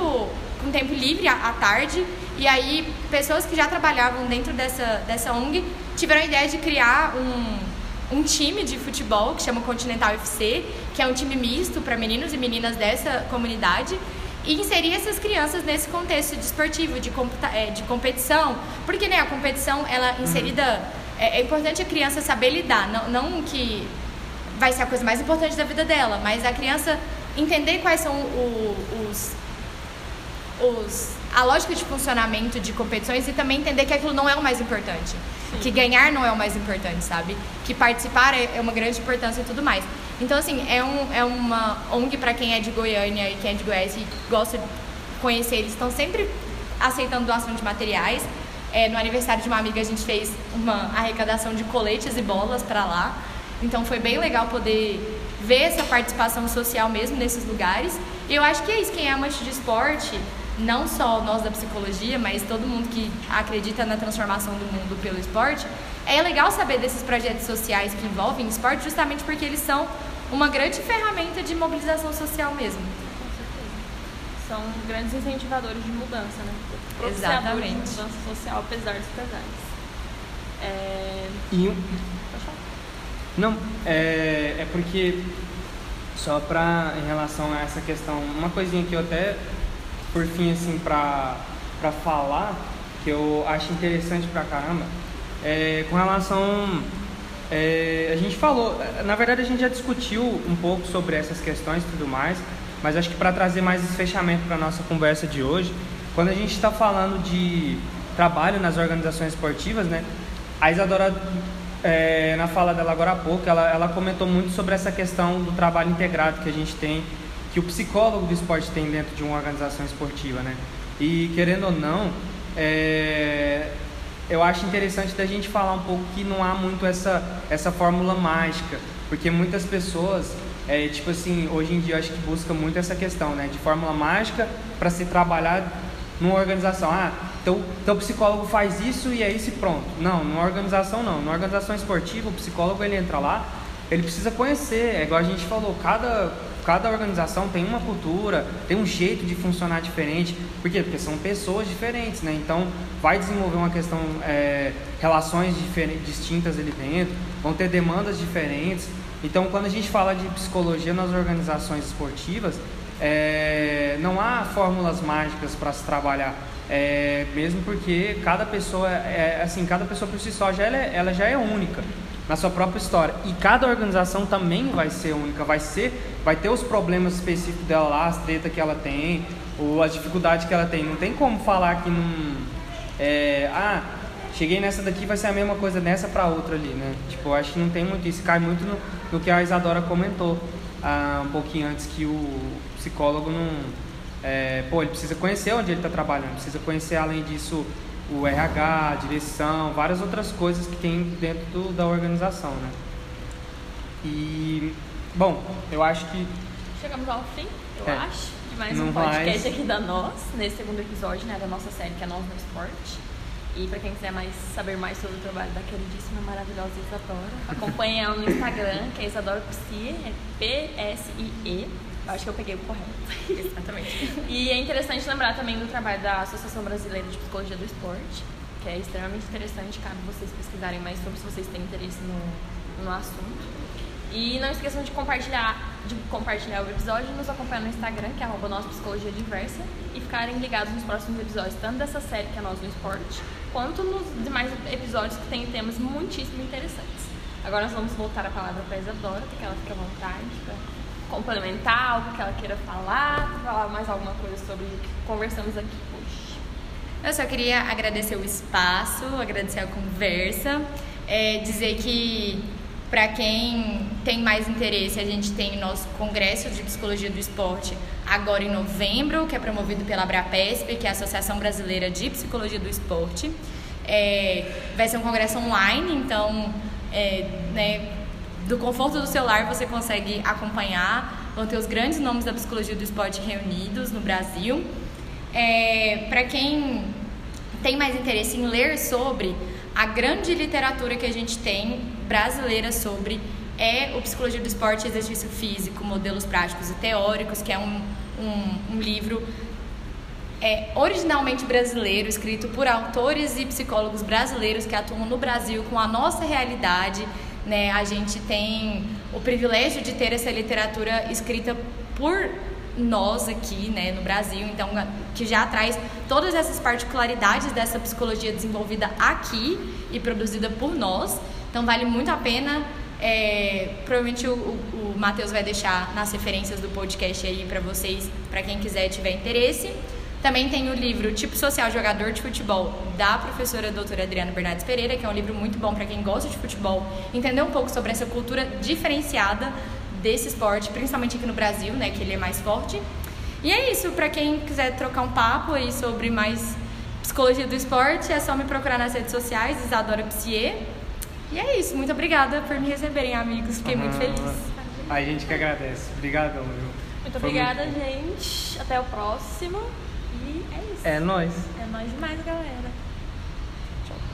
com tempo livre à tarde. E aí pessoas que já trabalhavam dentro dessa, dessa ONG tiveram a ideia de criar um, um time de futebol que chama Continental FC, que é um time misto para meninos e meninas dessa comunidade e inserir essas crianças nesse contexto de esportivo, de, é, de competição, porque né, a competição ela uhum. inserida é, é, importante a criança saber lidar, não, não que vai ser a coisa mais importante da vida dela, mas a criança entender quais são o, os, os a lógica de funcionamento de competições e também entender que aquilo não é o mais importante. Que ganhar não é o mais importante, sabe? Que participar é, é uma grande importância e tudo mais. Então, assim, é, um, é uma ONG para quem é de Goiânia e quem é de Goiás e gosta de conhecer. Eles estão sempre aceitando doação de materiais. É, no aniversário de uma amiga, a gente fez uma arrecadação de coletes e bolas para lá. Então, foi bem legal poder ver essa participação social mesmo nesses lugares. E eu acho que é isso. Quem é amante de esporte não só nós da psicologia, mas todo mundo que acredita na transformação do mundo pelo esporte, é legal saber desses projetos sociais que envolvem esporte, justamente porque eles são uma grande ferramenta de mobilização social mesmo. Com certeza. São grandes incentivadores de mudança, né? Exatamente. de mudança social, apesar dos pesares. É... E um... Não, é, é porque só para em relação a essa questão, uma coisinha que eu até por fim, assim, para falar, que eu acho interessante pra caramba, é, com relação. É, a gente falou, na verdade a gente já discutiu um pouco sobre essas questões e tudo mais, mas acho que para trazer mais esse fechamento para nossa conversa de hoje, quando a gente está falando de trabalho nas organizações esportivas, né? A Isadora, é, na fala dela agora há pouco, ela, ela comentou muito sobre essa questão do trabalho integrado que a gente tem que o psicólogo do esporte tem dentro de uma organização esportiva, né? E querendo ou não, é, eu acho interessante da gente falar um pouco que não há muito essa, essa fórmula mágica, porque muitas pessoas, é, tipo assim, hoje em dia acho que busca muito essa questão, né? De fórmula mágica para se trabalhar numa organização. Ah, então, então o psicólogo faz isso e é isso e pronto. Não, numa organização não. Numa organização esportiva, o psicólogo ele entra lá ele precisa conhecer, é igual a gente falou, cada, cada organização tem uma cultura, tem um jeito de funcionar diferente. Por quê? Porque são pessoas diferentes, né? Então vai desenvolver uma questão, é, relações distintas ali dentro, vão ter demandas diferentes. Então quando a gente fala de psicologia nas organizações esportivas, é, não há fórmulas mágicas para se trabalhar. É, mesmo porque cada pessoa é, é assim cada pessoa por si só já ela, é, ela já é única na sua própria história. E cada organização também vai ser única vai ser vai ter os problemas específicos dela lá as tretas que ela tem ou as dificuldades que ela tem. Não tem como falar que não é, ah cheguei nessa daqui vai ser a mesma coisa nessa para outra ali né? Tipo acho que não tem muito isso. Cai muito no, no que a Isadora comentou ah, um pouquinho antes que o psicólogo não é, pô, ele precisa conhecer onde ele está trabalhando, precisa conhecer além disso o RH, a direção, várias outras coisas que tem dentro do, da organização, né? E, bom, eu acho que... Chegamos ao fim, eu É. acho, de mais Não um podcast mais. aqui da Nós, nesse segundo episódio, né, da nossa série que é Nós no Esporte. E pra quem quiser mais, saber mais sobre o trabalho da queridíssima, maravilhosa Isadora, acompanhe ela no Instagram, que é Isadora Psie, é P-S-I-E. Acho que eu peguei o correto. Exatamente. E é interessante lembrar também do trabalho da Associação Brasileira de Psicologia do Esporte, que é extremamente interessante, cabe vocês pesquisarem mais sobre se vocês têm interesse no, no assunto. E não esqueçam de compartilhar, de compartilhar o episódio e nos acompanhar no Instagram, que é arroba nossa psicologia diversa, e ficarem ligados nos próximos episódios, tanto dessa série que é Nós no Esporte, quanto nos demais episódios que têm temas muitíssimo interessantes. Agora nós vamos voltar a palavra para a Isadora, que ela fica à vontade para complementar algo que ela queira falar, falar mais alguma coisa sobre o que conversamos aqui hoje. Eu só queria agradecer o espaço, agradecer a conversa, é, dizer que para quem tem mais interesse, a gente tem o nosso Congresso de Psicologia do Esporte agora em novembro, que é promovido pela Abrapesp, que é a Associação Brasileira de Psicologia do Esporte. É, vai ser um congresso online, então é, né, do conforto do celular você consegue acompanhar. Vão ter os grandes nomes da psicologia do esporte reunidos no Brasil. É, para quem tem mais interesse em ler sobre a grande literatura que a gente tem brasileira sobre é o Psicologia do Esporte e Exercício Físico, Modelos Práticos e Teóricos, que é um, um, um livro é, originalmente brasileiro, escrito por autores e psicólogos brasileiros que atuam no Brasil com a nossa realidade. Né? A gente tem o privilégio de ter essa literatura escrita por nós aqui né, no Brasil, então que já traz todas essas particularidades dessa psicologia desenvolvida aqui e produzida por nós. Então vale muito a pena. É, provavelmente o, o, o Matheus vai deixar nas referências do podcast aí para vocês, para quem quiser tiver interesse. Também tem o livro Tipo Social Jogador de Futebol, da professora doutora Adriana Bernardes Pereira, que é um livro muito bom para quem gosta de futebol, entender um pouco sobre essa cultura diferenciada desse esporte, principalmente aqui no Brasil, né, que ele é mais forte. E é isso, para quem quiser trocar um papo aí sobre mais psicologia do esporte, é só me procurar nas redes sociais, Isadora Psier. E é isso, muito obrigada por me receberem, amigos, fiquei muito Ah, feliz. A gente que agradece. Obrigadão, viu? Muito Foi obrigada, gente. Até o próximo. É nóis. É nóis demais, galera.